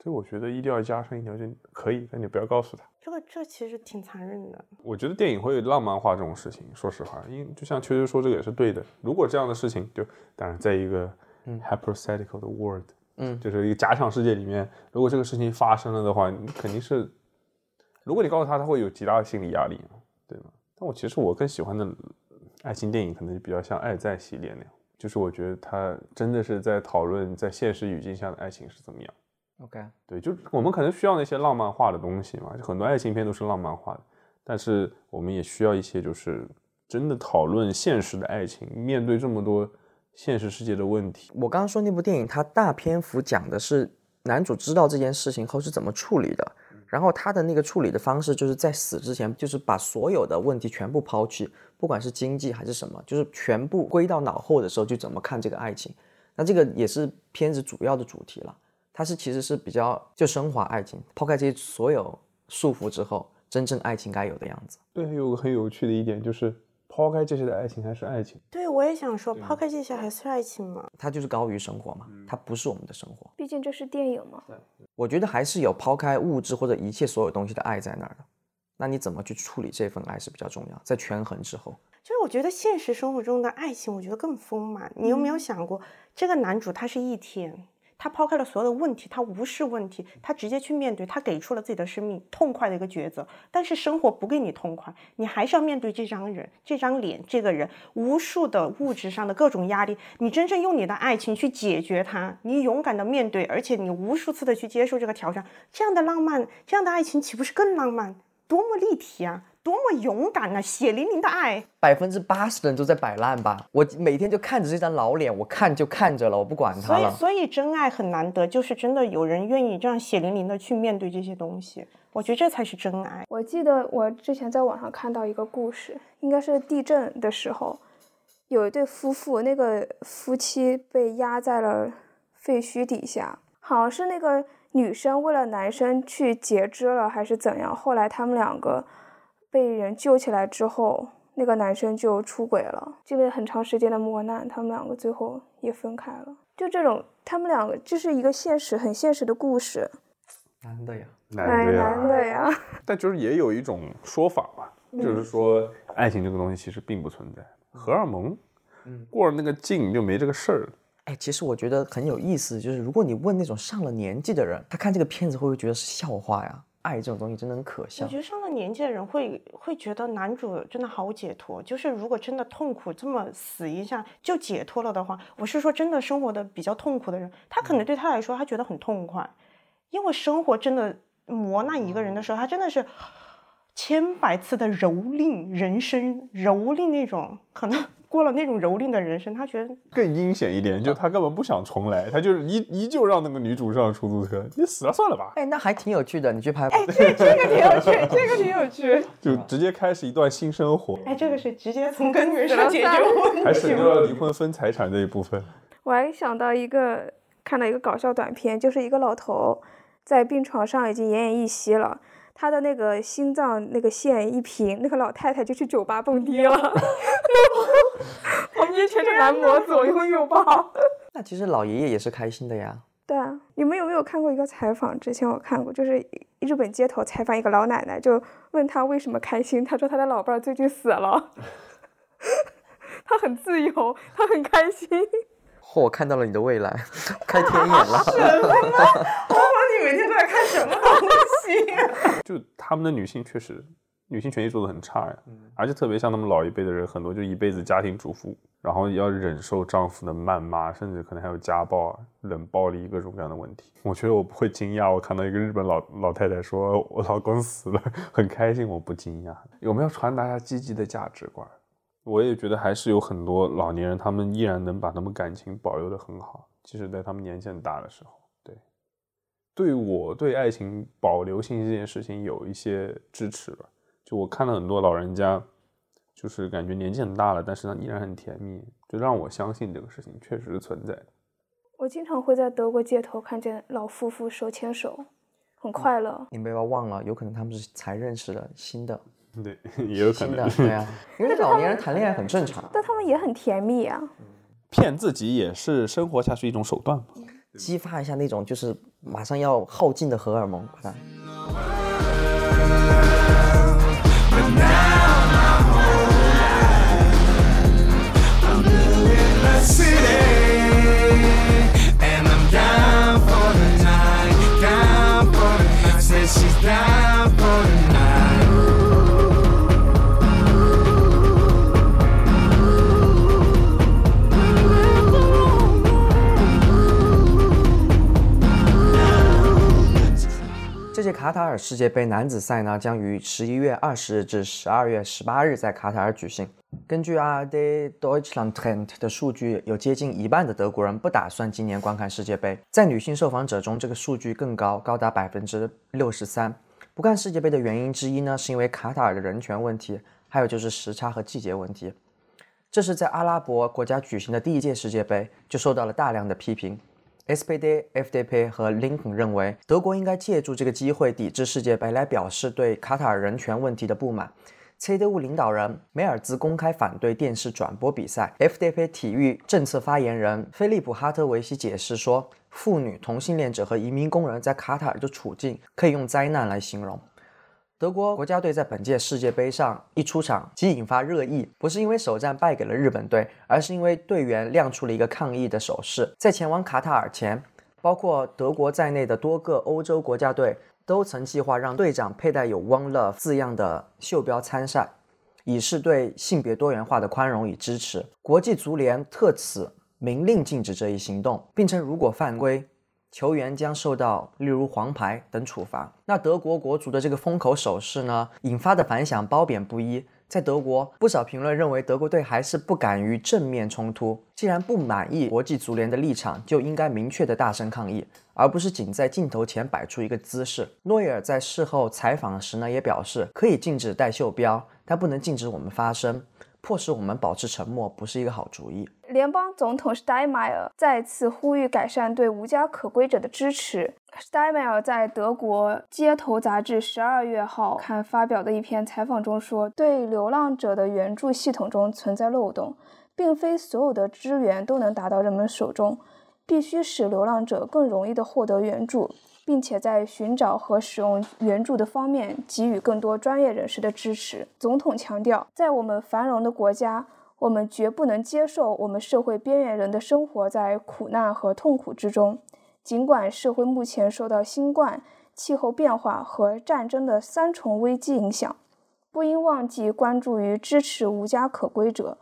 所以我觉得一定要加上一条就，可以，但你不要告诉他。这个这其实挺残忍的。我觉得电影会浪漫化这种事情，说实话，因为就像秋秋说，这个也是对的。如果这样的事情，就当然在一个 hypothetical 的 world，嗯就是一个假想世界里面，如果这个事情发生了的话，你肯定是，如果你告诉他，他会有极大的心理压力，对吗？但我其实我更喜欢的爱情电影，可能就比较像《爱在》系列那样，就是我觉得他真的是在讨论在现实语境下的爱情是怎么样。OK，对，就我们可能需要那些浪漫化的东西嘛，就很多爱情片都是浪漫化的，但是我们也需要一些就是真的讨论现实的爱情，面对这么多现实世界的问题。我刚刚说那部电影，它大篇幅讲的是男主知道这件事情后是怎么处理的，然后他的那个处理的方式，就是在死之前，就是把所有的问题全部抛弃，不管是经济还是什么，就是全部归到脑后的时候，就怎么看这个爱情。那这个也是片子主要的主题了。它是其实是比较就升华爱情，抛开这些所有束缚之后，真正爱情该有的样子。对，有个很有趣的一点就是，抛开这些的爱情还是爱情。对，我也想说，抛开这些还是爱情吗？它就是高于生活嘛，它不是我们的生活。毕竟这是电影嘛。对我觉得还是有抛开物质或者一切所有东西的爱在那儿的。那你怎么去处理这份爱是比较重要，在权衡之后。就是我觉得现实生活中的爱情，我觉得更丰满。你有没有想过，这个男主他是一天。他抛开了所有的问题，他无视问题，他直接去面对，他给出了自己的生命痛快的一个抉择。但是生活不给你痛快，你还是要面对这张人、这张脸、这个人，无数的物质上的各种压力。你真正用你的爱情去解决它，你勇敢的面对，而且你无数次的去接受这个挑战，这样的浪漫，这样的爱情岂不是更浪漫？多么立体啊！多么勇敢啊！血淋淋的爱，百分之八十的人都在摆烂吧？我每天就看着这张老脸，我看就看着了，我不管他了。所以，所以真爱很难得，就是真的有人愿意这样血淋淋的去面对这些东西。我觉得这才是真爱。我记得我之前在网上看到一个故事，应该是地震的时候，有一对夫妇，那个夫妻被压在了废墟底下，好像是那个女生为了男生去截肢了，还是怎样？后来他们两个。被人救起来之后，那个男生就出轨了，经历很长时间的磨难，他们两个最后也分开了。就这种，他们两个这是一个现实、很现实的故事。男的呀，男的呀，男的呀。但就是也有一种说法吧，就是说爱情这个东西其实并不存在，荷尔蒙，嗯，过了那个劲就没这个事儿。哎，其实我觉得很有意思，就是如果你问那种上了年纪的人，他看这个片子会不会觉得是笑话呀？爱这种东西真的很可笑。我觉得上了年纪的人会会觉得男主真的好解脱。就是如果真的痛苦这么死一下就解脱了的话，我是说真的生活的比较痛苦的人，他可能对他来说他觉得很痛快，因为生活真的磨难一个人的时候，他真的是千百次的蹂躏人生，蹂躏那种可能。过了那种蹂躏的人生，他觉得更阴险一点，就他根本不想重来，他就是依依旧让那个女主上出租车，你死了算了吧。哎，那还挺有趣的，你去拍。哎，这这个挺有趣，这个挺有趣，就直接开始一段新生活。哎，这个是直接从根源上解决问题，还省掉了离婚分财产这一部分。我还想到一个，看到一个搞笑短片，就是一个老头在病床上已经奄奄一息了。他的那个心脏那个线一平，那个老太太就去酒吧蹦迪了，旁边全是男模左 拥右抱。那其实老爷爷也是开心的呀。对啊，你们有没有看过一个采访？之前我看过，就是日本街头采访一个老奶奶，就问她为什么开心，她说她的老伴儿最近死了，她很自由，她很开心。嚯，我看到了你的未来，开天眼了。什么？我说你每天都在看什么东西？就他们的女性确实，女性权益做的很差呀。而且特别像他们老一辈的人，很多就一辈子家庭主妇，然后要忍受丈夫的谩骂，甚至可能还有家暴、冷暴力各种各样的问题。我觉得我不会惊讶，我看到一个日本老老太太说 我老公死了，很开心，我不惊讶。有没有传达下积极的价值观？我也觉得还是有很多老年人，他们依然能把他们感情保留的很好，即使在他们年纪很大的时候。对，对我对爱情保留性这件事情有一些支持吧。就我看到很多老人家，就是感觉年纪很大了，但是呢依然很甜蜜，就让我相信这个事情确实是存在的。我经常会在德国街头看见老夫妇手牵手，很快乐。你不要忘了，有可能他们是才认识的新的。对，也有可能，对啊，因为老年人谈恋爱很正常，但他们也很甜蜜啊。骗自己也是生活下去一种手段嘛，激发一下那种就是马上要耗尽的荷尔蒙，看。down for the night. She's down for the night. 卡塔尔世界杯男子赛呢，将于十一月二十日至十二月十八日在卡塔尔举行。根据 ARD Deutschland Trend 的数据，有接近一半的德国人不打算今年观看世界杯。在女性受访者中，这个数据更高，高达百分之六十三。不看世界杯的原因之一呢，是因为卡塔尔的人权问题，还有就是时差和季节问题。这是在阿拉伯国家举行的第一届世界杯就受到了大量的批评。SPD、FDP 和林肯认为，德国应该借助这个机会抵制世界杯，来表示对卡塔尔人权问题的不满。CDU 领导人梅尔兹公开反对电视转播比赛。FDP 体育政策发言人菲利普·哈特维希解释说，妇女、同性恋者和移民工人在卡塔尔的处境可以用灾难来形容。德国国家队在本届世界杯上一出场即引发热议，不是因为首战败给了日本队，而是因为队员亮出了一个抗议的手势。在前往卡塔尔前，包括德国在内的多个欧洲国家队都曾计划让队长佩戴有 “One Love” 字样的袖标参赛，以示对性别多元化的宽容与支持。国际足联特此 明令禁止这一行动，并称如果犯规。球员将受到例如黄牌等处罚。那德国国足的这个封口手势呢，引发的反响褒贬不一。在德国，不少评论认为德国队还是不敢于正面冲突。既然不满意国际足联的立场，就应该明确的大声抗议，而不是仅在镜头前摆出一个姿势。诺伊尔在事后采访时呢，也表示可以禁止戴袖标，但不能禁止我们发声。迫使我们保持沉默不是一个好主意。联邦总统 Steinmeier 再次呼吁改善对无家可归者的支持。Steinmeier 在德国《街头》杂志十二月号刊发表的一篇采访中说：“对流浪者的援助系统中存在漏洞，并非所有的支援都能达到人们手中，必须使流浪者更容易地获得援助。”并且在寻找和使用援助的方面给予更多专业人士的支持。总统强调，在我们繁荣的国家，我们绝不能接受我们社会边缘人的生活在苦难和痛苦之中。尽管社会目前受到新冠、气候变化和战争的三重危机影响，不应忘记关注于支持无家可归者。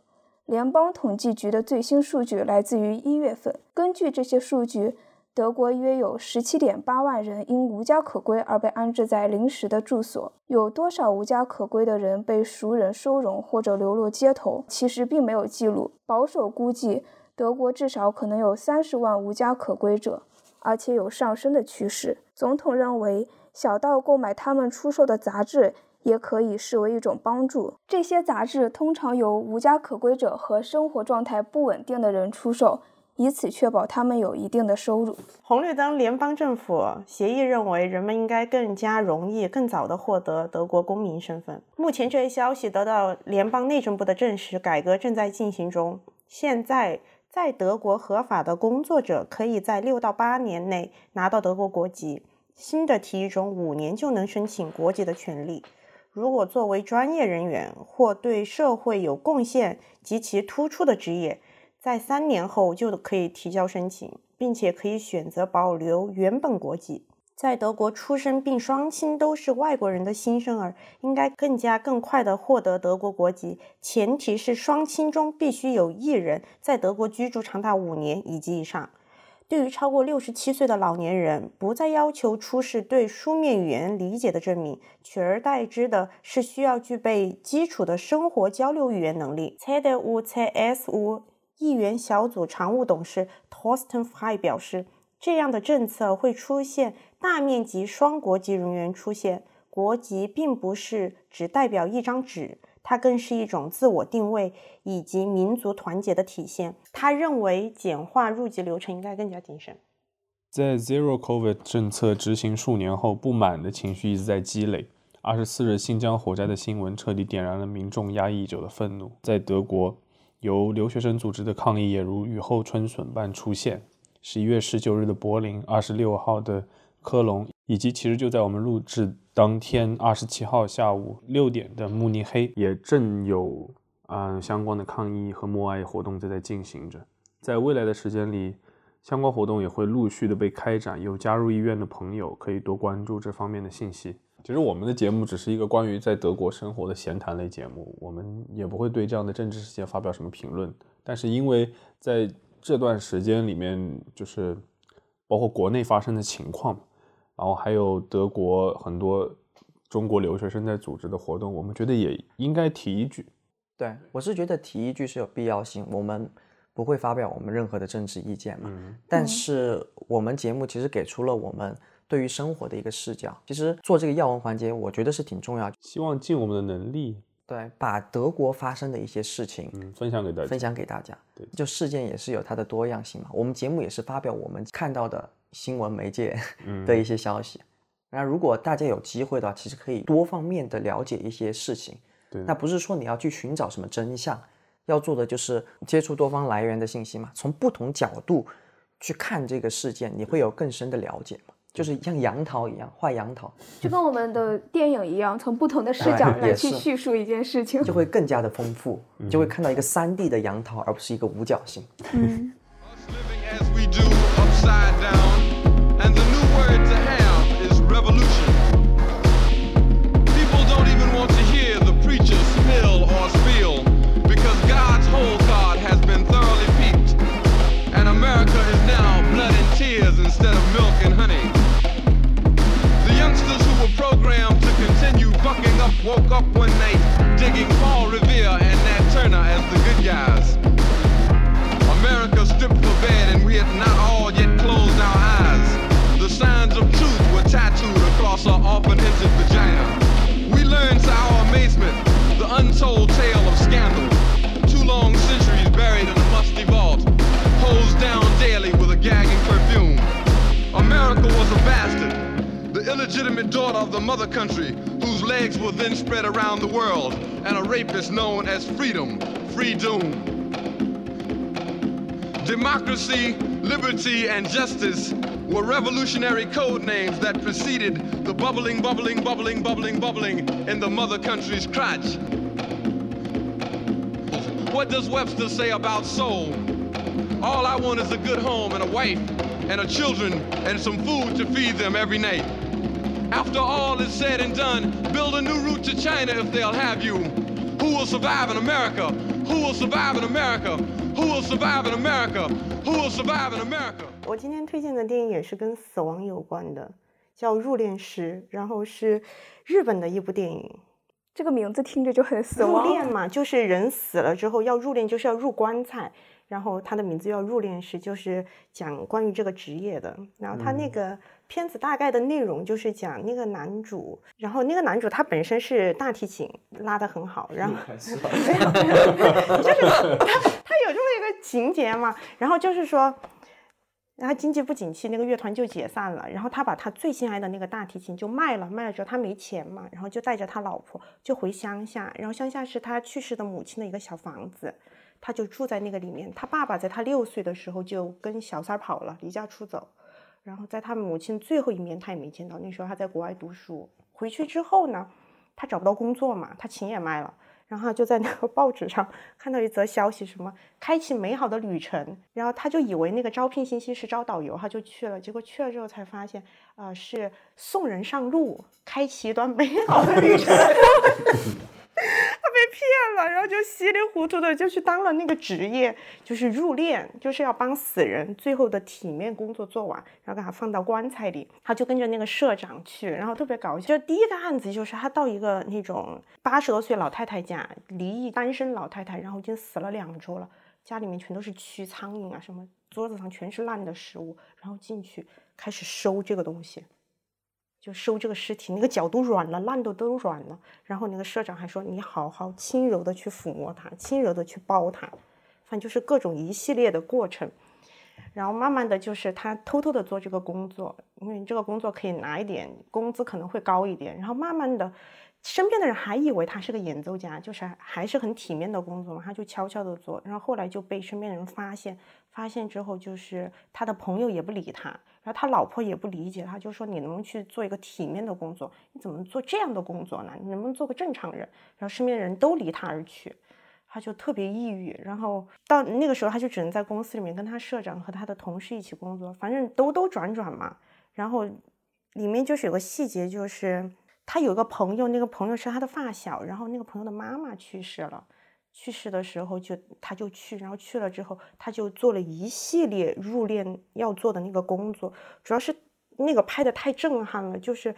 联邦统计局的最新数据来自于一月份，根据这些数据。德国约有十七点八万人因无家可归而被安置在临时的住所。有多少无家可归的人被熟人收容或者流落街头，其实并没有记录。保守估计，德国至少可能有三十万无家可归者，而且有上升的趋势。总统认为，小到购买他们出售的杂志，也可以视为一种帮助。这些杂志通常由无家可归者和生活状态不稳定的人出售。以此确保他们有一定的收入。红绿灯联邦政府协议认为，人们应该更加容易、更早地获得德国公民身份。目前，这一消息得到联邦内政部的证实，改革正在进行中。现在，在德国合法的工作者可以在六到八年内拿到德国国籍。新的提议中，五年就能申请国籍的权利。如果作为专业人员或对社会有贡献及其突出的职业。在三年后就可以提交申请，并且可以选择保留原本国籍。在德国出生并双亲都是外国人的新生儿，应该更加更快地获得德国国籍，前提是双亲中必须有一人在德国居住长达五年以及以上。对于超过六十七岁的老年人，不再要求出示对书面语言理解的证明，取而代之的是需要具备基础的生活交流语言能力。c d 五 c s 五。议员小组常务董事 Torsten Frey 表示，这样的政策会出现大面积双国籍人员出现。国籍并不是只代表一张纸，它更是一种自我定位以及民族团结的体现。他认为，简化入籍流程应该更加谨慎。在 Zero COVID 政策执行数年后，不满的情绪一直在积累。二十四日新疆火灾的新闻彻底点燃了民众压抑已久的愤怒。在德国。由留学生组织的抗议也如雨后春笋般出现。十一月十九日的柏林，二十六号的科隆，以及其实就在我们录制当天二十七号下午六点的慕尼黑，也正有啊相关的抗议和默哀活动正在进行着。在未来的时间里，相关活动也会陆续的被开展。有加入医院的朋友可以多关注这方面的信息。其实我们的节目只是一个关于在德国生活的闲谈类节目，我们也不会对这样的政治事件发表什么评论。但是因为在这段时间里面，就是包括国内发生的情况，然后还有德国很多中国留学生在组织的活动，我们觉得也应该提一句。对我是觉得提一句是有必要性，我们不会发表我们任何的政治意见嘛。但是我们节目其实给出了我们。对于生活的一个视角。其实做这个要闻环节，我觉得是挺重要，希望尽我们的能力，对，把德国发生的一些事情嗯，分享给大家。分享给大家。对就事件也是有它的多样性嘛。我们节目也是发表我们看到的新闻媒介嗯 的一些消息。那如果大家有机会的话，其实可以多方面的了解一些事情。对那不是说你要去寻找什么真相，要做的就是接触多方来源的信息嘛，从不同角度去看这个事件，你会有更深的了解嘛。就是像杨桃一样，画杨桃就跟我们的电影一样，从不同的视角来去叙述一件事情。就会更加的丰富，就会看到一个三 D 的杨桃，而不是一个五角星。嗯，woke up one night digging Paul Revere and Nat Turner as the good guys. America stripped for bed and we had not all yet closed our eyes. The signs of truth were tattooed across our often entered vagina. We learned to our amazement the untold tale of scandal. Two long centuries buried in a musty vault, hosed down daily with a gagging perfume. America was a bastard, illegitimate daughter of the mother country, whose legs were then spread around the world, and a rapist known as freedom, free doom. Democracy, liberty, and justice were revolutionary code names that preceded the bubbling, bubbling, bubbling, bubbling, bubbling in the mother country's crotch. What does Webster say about soul? All I want is a good home and a wife and a children and some food to feed them every night. After all is said and done, build a new route to China if they'll have you. Who will survive in America? Who will survive in America? Who will survive in America? Who will survive in America? 我今天推荐的电影也是跟死亡有关的，叫《入殓师》，然后是日本的一部电影。这个名字听着就很死亡入。殓嘛，就是人死了之后要入殓，就是要入棺材，然后他的名字叫入殓师，就是讲关于这个职业的。然后他那个片子大概的内容就是讲那个男主，然后那个男主他本身是大提琴拉得很好，然后 就是他他有这么一个情节嘛，然后就是说。他经济不景气，那个乐团就解散了。然后他把他最心爱的那个大提琴就卖了，卖了之后他没钱嘛，然后就带着他老婆就回乡下。然后乡下是他去世的母亲的一个小房子，他就住在那个里面。他爸爸在他六岁的时候就跟小三儿跑了，离家出走。然后在他母亲最后一面他也没见到，那时候他在国外读书。回去之后呢，他找不到工作嘛，他琴也卖了。然后就在那个报纸上看到一则消息，什么开启美好的旅程，然后他就以为那个招聘信息是招导游，他就去了，结果去了之后才发现，啊、是送人上路，开启一段美好的旅程。骗了，然后就稀里糊涂的就去当了那个职业，就是入殓，就是要帮死人最后的体面工作做完，然后给他放到棺材里。他就跟着那个社长去，然后特别搞笑。就第一个案子就是他到一个那种八十多岁老太太家，离异单身老太太，然后已经死了两周了，家里面全都是蛆、苍蝇啊，什么桌子上全是烂的食物，然后进去开始收这个东西。就收这个尸体，那个脚都软了，烂的都软了。然后那个社长还说：“你好好轻柔的去抚摸它，轻柔的去包它，反正就是各种一系列的过程。”然后慢慢的就是他偷偷的做这个工作，因为这个工作可以拿一点工资，可能会高一点。然后慢慢的，身边的人还以为他是个演奏家，就是还是很体面的工作嘛，他就悄悄的做。然后后来就被身边的人发现，发现之后就是他的朋友也不理他，他老婆也不理解他，就说你能不能去做一个体面的工作？你怎么做这样的工作呢？你能不能做个正常人？然后身边的人都离他而去。他就特别抑郁，然后到那个时候，他就只能在公司里面跟他社长和他的同事一起工作，反正兜兜转转嘛。然后里面就是有个细节，就是他有个朋友，那个朋友是他的发小，然后那个朋友的妈妈去世了，去世的时候就他就去，然后去了之后，他就做了一系列入殓要做的那个工作，主要是那个拍的太震撼了，就是。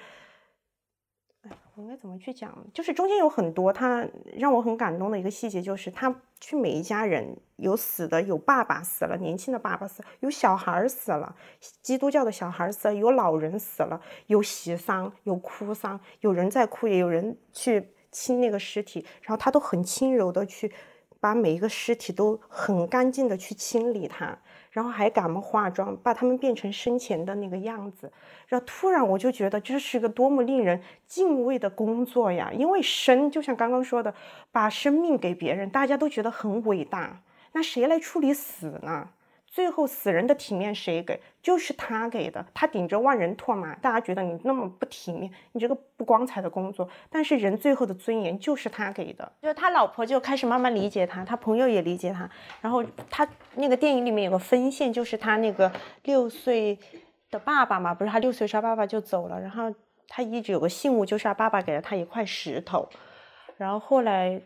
哎我应该怎么去讲？就是中间有很多他让我很感动的一个细节，就是他去每一家人有死的，有爸爸死了，年轻的爸爸死，有小孩死了，基督教的小孩死了，有老人死了，有喜丧，有哭丧，有人在哭，也有人去亲那个尸体，然后他都很轻柔的去把每一个尸体都很干净的去清理它。然后还给他们化妆，把他们变成生前的那个样子。然后突然我就觉得这是个多么令人敬畏的工作呀！因为生就像刚刚说的，把生命给别人，大家都觉得很伟大。那谁来处理死呢？最后死人的体面谁给？就是他给的。他顶着万人唾骂，大家觉得你那么不体面，你这个不光彩的工作。但是人最后的尊严就是他给的。就他老婆就开始慢慢理解他，他朋友也理解他。然后他那个电影里面有个分线，就是他那个六岁的爸爸嘛，不是他六岁时他爸爸就走了，然后他一直有个信物，就是他爸爸给了他一块石头，然后后来。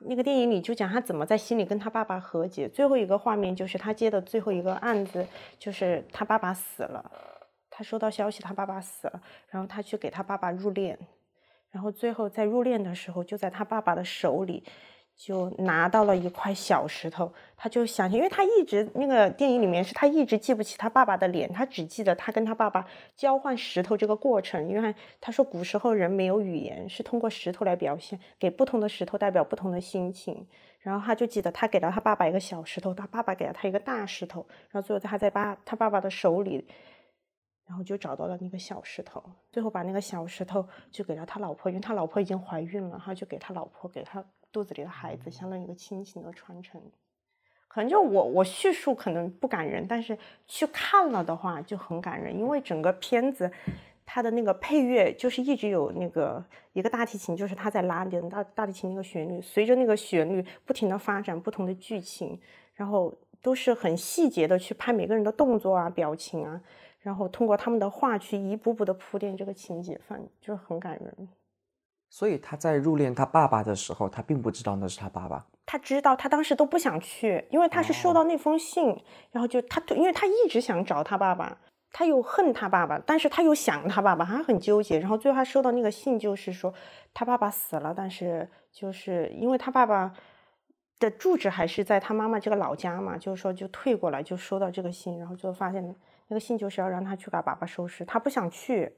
那个电影里就讲他怎么在心里跟他爸爸和解。最后一个画面就是他接的最后一个案子，就是他爸爸死了，他收到消息他爸爸死了，然后他去给他爸爸入殓，然后最后在入殓的时候就在他爸爸的手里。就拿到了一块小石头，他就想，因为他一直那个电影里面是他一直记不起他爸爸的脸，他只记得他跟他爸爸交换石头这个过程。因为他说古时候人没有语言，是通过石头来表现，给不同的石头代表不同的心情。然后他就记得他给了他爸爸一个小石头，他爸爸给了他一个大石头，然后最后他在爸他爸爸的手里，然后就找到了那个小石头，最后把那个小石头就给了他老婆，因为他老婆已经怀孕了，他就给他老婆给他。肚子里的孩子，相当于一个亲情的传承。可能就我我叙述可能不感人，但是去看了的话就很感人，因为整个片子它的那个配乐就是一直有那个一个大提琴，就是他在拉点大大提琴那个旋律，随着那个旋律不停的发展不同的剧情，然后都是很细节的去拍每个人的动作啊、表情啊，然后通过他们的话去一步步的铺垫这个情节，反就是很感人。所以他在入殓他爸爸的时候，他并不知道那是他爸爸。他知道，他当时都不想去，因为他是收到那封信，然后就他，因为他一直想找他爸爸，他又恨他爸爸，但是他又想他爸爸，他很纠结。然后最后他收到那个信，就是说他爸爸死了，但是就是因为他爸爸的住址还是在他妈妈这个老家嘛，就是说就退过来就收到这个信，然后就发现那个信就是要让他去给爸爸收尸，他不想去。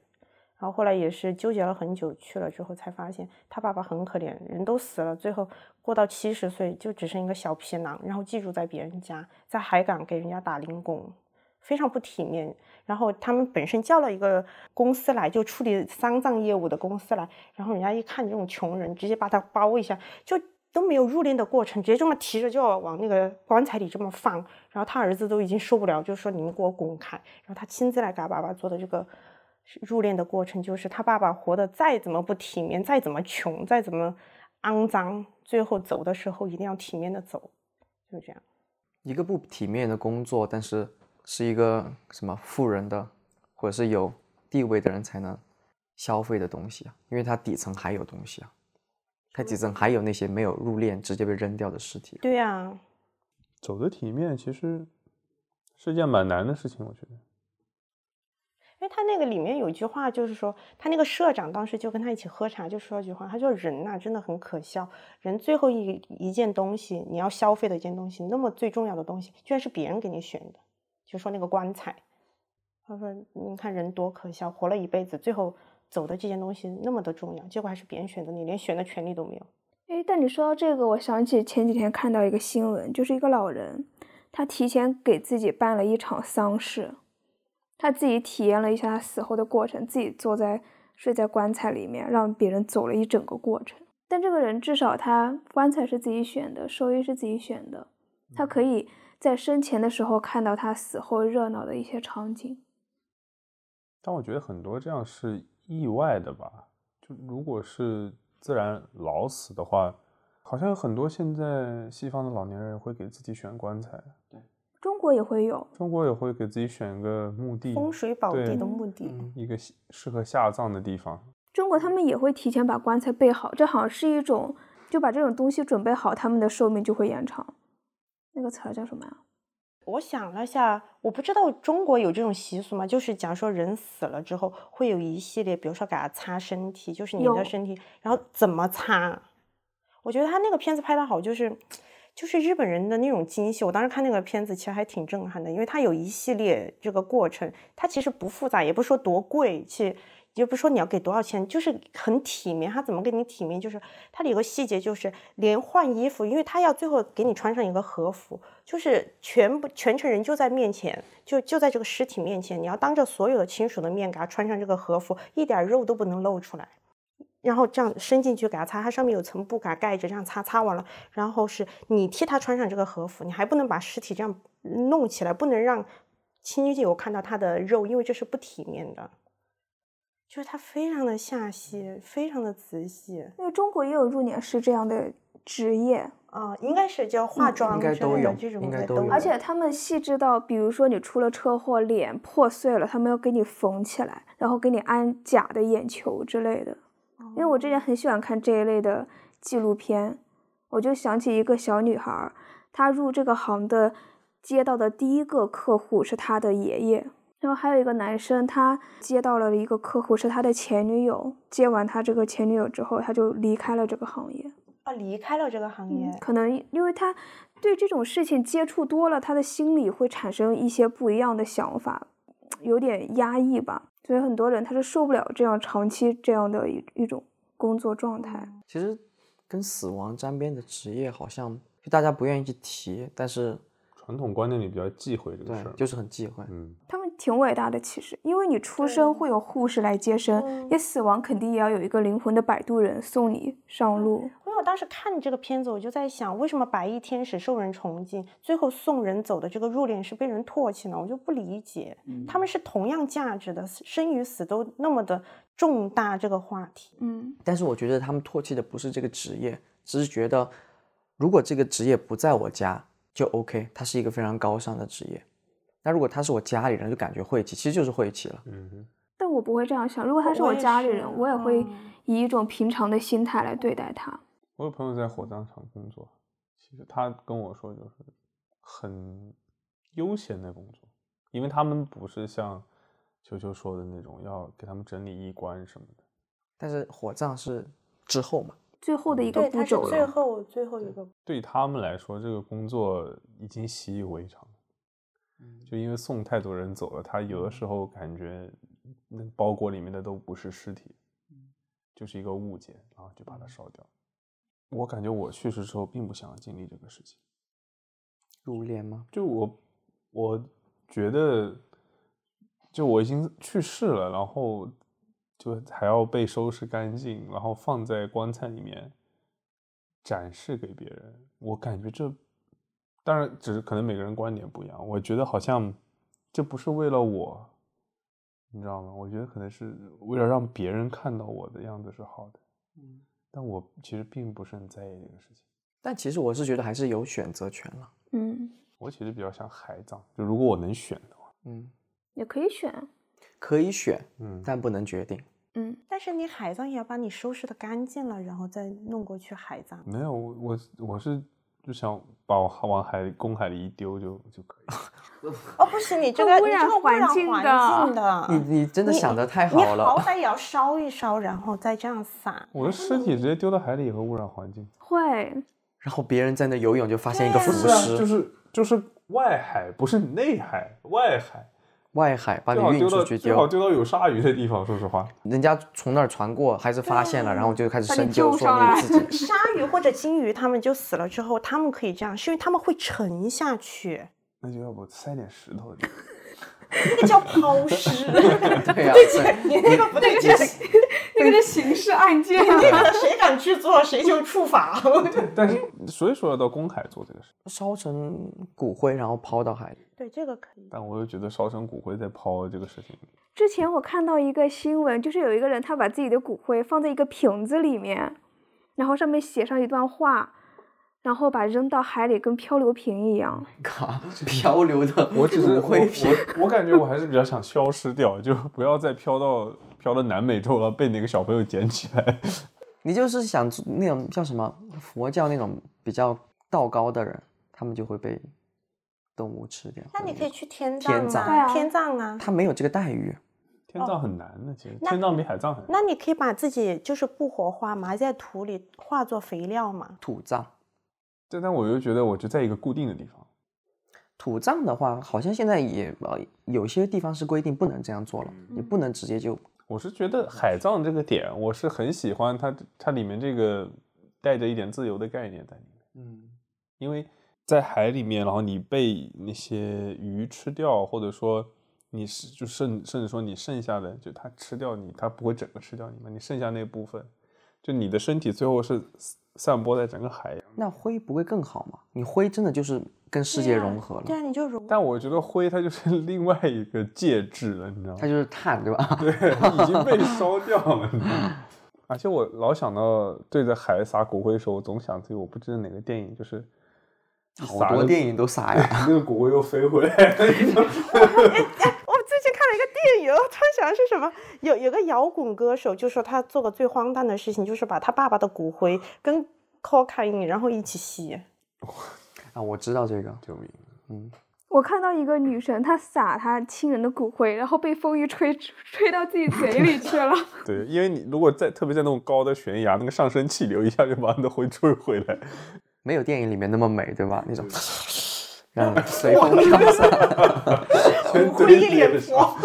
然后后来也是纠结了很久，去了之后才发现他爸爸很可怜，人都死了，最后过到七十岁就只剩一个小皮囊，然后寄住在别人家，在海港给人家打零工，非常不体面。然后他们本身叫了一个公司来，就处理丧葬业务的公司来，然后人家一看这种穷人，直接把他包一下，就都没有入殓的过程，直接这么提着就要往那个棺材里这么放。然后他儿子都已经受不了，就说你们给我滚开。然后他亲自来给他爸爸做的这个。入殓的过程就是他爸爸活得再怎么不体面，再怎么穷，再怎么肮脏，最后走的时候一定要体面的走，就这样。一个不体面的工作，但是是一个什么富人的，或者是有地位的人才能消费的东西啊，因为它底层还有东西啊，它底层还有那些没有入殓直接被扔掉的尸体。对呀，走的体面其实是件蛮难的事情，我觉得。因为他那个里面有一句话，就是说他那个社长当时就跟他一起喝茶，就说了句话，他说人呐真的很可笑，人最后一一件东西你要消费的一件东西，那么最重要的东西居然是别人给你选的，就说那个棺材，他说你看人多可笑，活了一辈子，最后走的这件东西那么的重要，结果还是别人选的，你连选的权利都没有。哎，但你说到这个，我想起前几天看到一个新闻，就是一个老人，他提前给自己办了一场丧事。他自己体验了一下他死后的过程，自己坐在睡在棺材里面，让别人走了一整个过程。但这个人至少他棺材是自己选的，寿衣是自己选的，他可以在生前的时候看到他死后热闹的一些场景。但我觉得很多这样是意外的吧？就如果是自然老死的话，好像有很多现在西方的老年人会给自己选棺材。对。中国也会有，中国也会给自己选一个墓地，风水宝地的墓地，一个适合下葬的地方。中国他们也会提前把棺材备好，这好像是一种，就把这种东西准备好，他们的寿命就会延长。那个词儿叫什么呀？我想了下，我不知道中国有这种习俗吗？就是假如说人死了之后，会有一系列，比如说给他擦身体，就是你的身体，然后怎么擦？我觉得他那个片子拍的好，就是就是日本人的那种精细。我当时看那个片子，其实还挺震撼的，因为它有一系列这个过程，它其实不复杂，也不是说多贵，其实也不是说你要给多少钱，就是很体面。他怎么给你体面？就是它里有个细节，就是连换衣服，因为他要最后给你穿上一个和服，就是全部全程人就在面前，就就在这个尸体面前，你要当着所有的亲属的面给他穿上这个和服，一点肉都不能露出来。然后这样伸进去给他擦，它上面有层布给它盖着，这样擦擦完了，然后是你替他穿上这个和服，你还不能把尸体这样弄起来，不能让亲友看到他的肉，因为这是不体面的。就是他非常的下细，非常的仔细因为中国也有入殓师这样的职业，啊、应该是叫化妆应该之类的都有这种的有，应该都有而且他们细致到，比如说你出了车祸，脸破碎了，他们要给你缝起来，然后给你安假的眼球之类的。因为我之前很喜欢看这一类的纪录片，我就想起一个小女孩，她入这个行的接到的第一个客户是她的爷爷，然后还有一个男生，他接到了一个客户是他的前女友，接完他这个前女友之后，他就离开了这个行业。啊离开了这个行业，可能因为他对这种事情接触多了，他的心里会产生一些不一样的想法，有点压抑吧。所以很多人他是受不了这样长期这样的一一种工作状态。其实跟死亡沾边的职业，好像就大家不愿意去提，但是传统观念里比较忌讳这个事儿，，就是很忌讳。嗯，他们挺伟大的，其实，因为你出生会有护士来接生，嗯你死亡肯定也要有一个灵魂的摆渡人送你上路。因为我当时看这个片子，我就在想，为什么白衣天使受人崇敬，最后送人走的这个入殓师被人唾弃呢？我就不理解，他们是同样价值的，生与死都那么的重大这个话题。嗯，但是我觉得他们唾弃的不是这个职业，只是觉得如果这个职业不在我家就 OK，它是一个非常高尚的职业。那如果他是我家里人，就感觉晦气，其实就是晦气了。嗯哼，但我不会这样想，如果他是我家里人，我也会嗯以一种平常的心态来对待他。我有朋友在火葬场工作，其实他跟我说就是很悠闲的工作，因为他们不是像球球说的那种要给他们整理衣冠什么的。但是火葬是之后嘛，最后的一个步骤了。最后最后一个。对他们来说，这个工作已经习以为常。就因为送太多人走了，他有的时候感觉那包裹里面的都不是尸体，就是一个物件，然后就把它烧掉。我感觉我去世之后，并不想要经历这个事情。入殓吗？就我，我觉得，就我已经去世了，然后就还要被收拾干净，然后放在棺材里面展示给别人。我感觉这，当然只是可能每个人观点不一样。我觉得好像这不是为了我，你知道吗？我觉得可能是为了让别人看到我的样子是好的。嗯但我其实并不是很在意这个事情。但其实我是觉得还是有选择权了。嗯，我其实比较想海葬，就如果我能选的话，嗯，也可以选。可以选，嗯，但不能决定。嗯，但是你海葬也要把你收拾的干净了，然后再弄过去海葬。没有，我我我是就想把我往海公海里一丢就就可以。哦，不行，你这个污染你这个污染环境的。你你真的想的太你好好了。歹也要烧一烧，然后再这样撒。我的尸体直接丢到海里也会污染环境。会。然后别人在那游泳就发现一个对浮啊尸，就是就是外海，不是内海，外海外海把你运出去丢最好丢，到有鲨鱼的地方。说实话，人家从那儿传过，还是发现了，然后就开始深究，说明自己 鲨鱼或者金鱼，它们就死了之后，它们可以这样，是因为它们会沉下去，那就要不塞点石头。那个叫抛尸。对呀、你那个不对劲，那个是刑事案件那个谁敢去做，谁就处罚。但是所以说要到公海做这个事，烧成骨灰，然后抛到海里。对，这个可以。但我又觉得烧成骨灰再抛这个事情，之前我看到一个新闻，就是有一个人他把自己的骨灰放在一个瓶子里面，然后上面写上一段话，然后把扔到海里，跟漂流瓶一样。靠，漂流的我只是我。我我感觉我还是比较想消失掉，就不要再飘到飘到南美洲了，被哪个小朋友捡起来。你就是想那种叫什么佛教那种比较道高的人，他们就会被动物吃掉。那你可以去天天葬葬啊，对啊天葬啊。他没有这个待遇。天葬很难的，其实那天葬比海葬很难。那你可以把自己就是不活化，埋在土里，化作肥料嘛。土葬，对，但我又觉得我就在一个固定的地方。土葬的话，好像现在也呃有些地方是规定不能这样做了，你不能直接就我是觉得海葬这个点，我是很喜欢它，它里面这个带着一点自由的概念在里面。嗯因为在海里面，然后你被那些鱼吃掉，或者说你是就甚甚至说你剩下的，就它吃掉你，它不会整个吃掉你嘛，你剩下那部分，就你的身体最后是散播在整个海洋。那灰不会更好吗？你灰真的就是跟世界融合了，对啊，你就融。但我觉得灰它就是 另外一个介质了，你知道吗它？就是碳，对吧？对，已经被烧掉了。你知道吗 而且我老想到对着海撒骨灰的时候，我总想起我不知道哪个电影，就是好多电影都撒呀。那个骨灰又飞回来。了一个电影，我突然想的是什么？有有个摇滚歌手就说他做过最荒诞的事情，就是把他爸爸的骨灰跟 cocaine 然后一起吸。啊，我知道这个，救命！嗯我看到一个女神，她撒她亲人的骨灰，然后被风一吹，吹到自己嘴里去了。对，因为你如果在特别在那种高的悬崖，那个上升气流一下就把你的灰吹回来。没有电影里面那么美，对吧？那种 让随风飘散。全灰一堆脸叠上。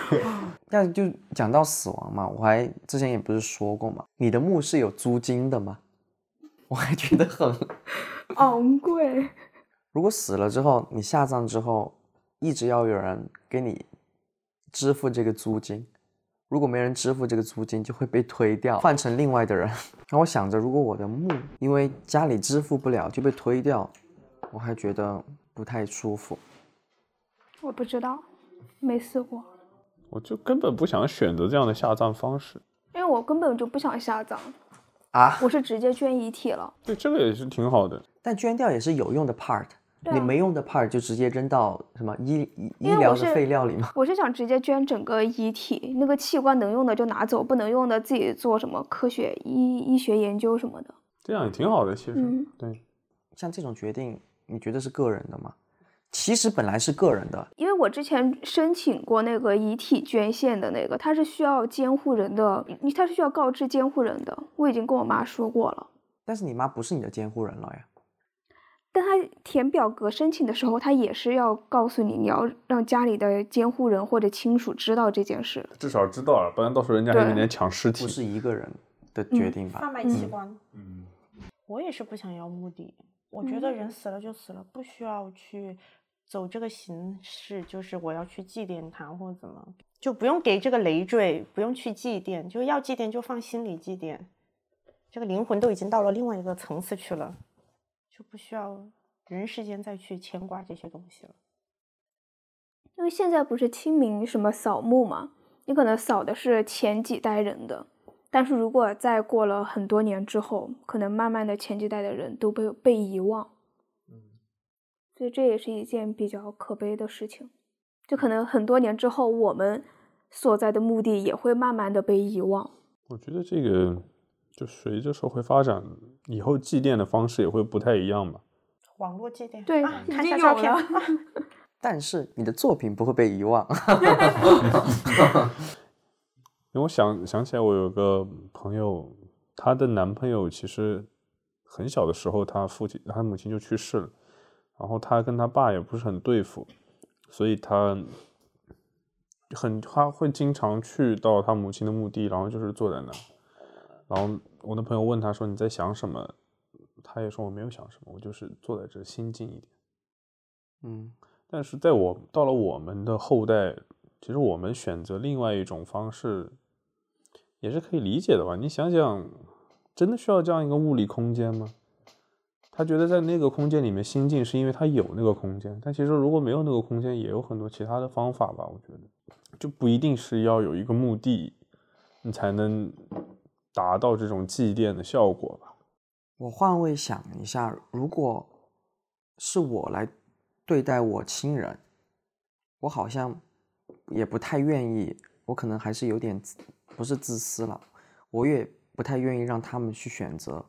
但就讲到死亡嘛，我还之前也不是说过嘛，你的墓是有租金的吗？我还觉得很，昂贵，如果死了之后，你下葬之后，一直要有人给你支付这个租金，如果没人支付这个租金，就会被推掉，换成另外的人。然后我想着，如果我的墓因为家里支付不了就被推掉，我还觉得不太舒服。我不知道，没试过，我就根本不想选择这样的下葬方式。因为我根本就不想下葬，啊，我是直接捐遗体了。对，这个也是挺好的。但捐掉也是有用的 part，、啊你没用的 part 就直接扔到什么医医疗的废料里吗？我是想直接捐整个遗体，那个器官能用的就拿走，不能用的自己做什么科学医医学研究什么的。这样也挺好的，其实。嗯对，像这种决定，你觉得是个人的吗？其实本来是个人的，因为我之前申请过那个遗体捐献的那个，它是需要监护人的，你它是需要告知监护人的。我已经跟我妈说过了，但是你妈不是你的监护人了呀。但他填表格申请的时候，他也是要告诉你，你要让家里的监护人或者亲属知道这件事。至少知道了，不然到时候人家还对有点抢尸体。不是一个人的决嗯定吧？贩卖器官。嗯，我也是不想要墓地，我觉得人死了就死了，不需要去走这个形式，就是我要去祭奠他或者怎么，就不用给这个累赘，不用去祭奠，就要祭奠就放心里祭奠，这个灵魂都已经到了另外一个层次去了，就不需要人世间再去牵挂这些东西了。因为现在不是清明什么扫墓嘛，你可能扫的是前几代人的，但是如果再过了很多年之后，可能慢慢的前几代的人都被被遗忘。所以这也是一件比较可悲的事情，就可能很多年之后，我们所在的墓地也会慢慢的被遗忘。我觉得这个就随着社会发展，以后祭奠的方式也会不太一样吧。网络祭奠，对啊、已经看一下照片有了。但是你的作品不会被遗忘。因为我想想起来，我有个朋友，她的男朋友其实很小的时候，他父亲、他母亲就去世了，然后他跟他爸也不是很对付，所以他很他会经常去到他母亲的墓地，然后就是坐在那儿，然后我的朋友问他说你在想什么，他也说我没有想什么，我就是坐在这心静一点。嗯，但是在我到了我们的后代，其实我们选择另外一种方式，也是可以理解的吧？你想想，真的需要这样一个物理空间吗？他觉得在那个空间里面心静，是因为他有那个空间。但其实如果没有那个空间，也有很多其他的方法吧。我觉得，就不一定是要有一个墓地，你才能达到这种祭奠的效果吧。我换位想一下，如果是我来对待我亲人，我好像也不太愿意，我可能还是有点不是自私了，我也不太愿意让他们去选择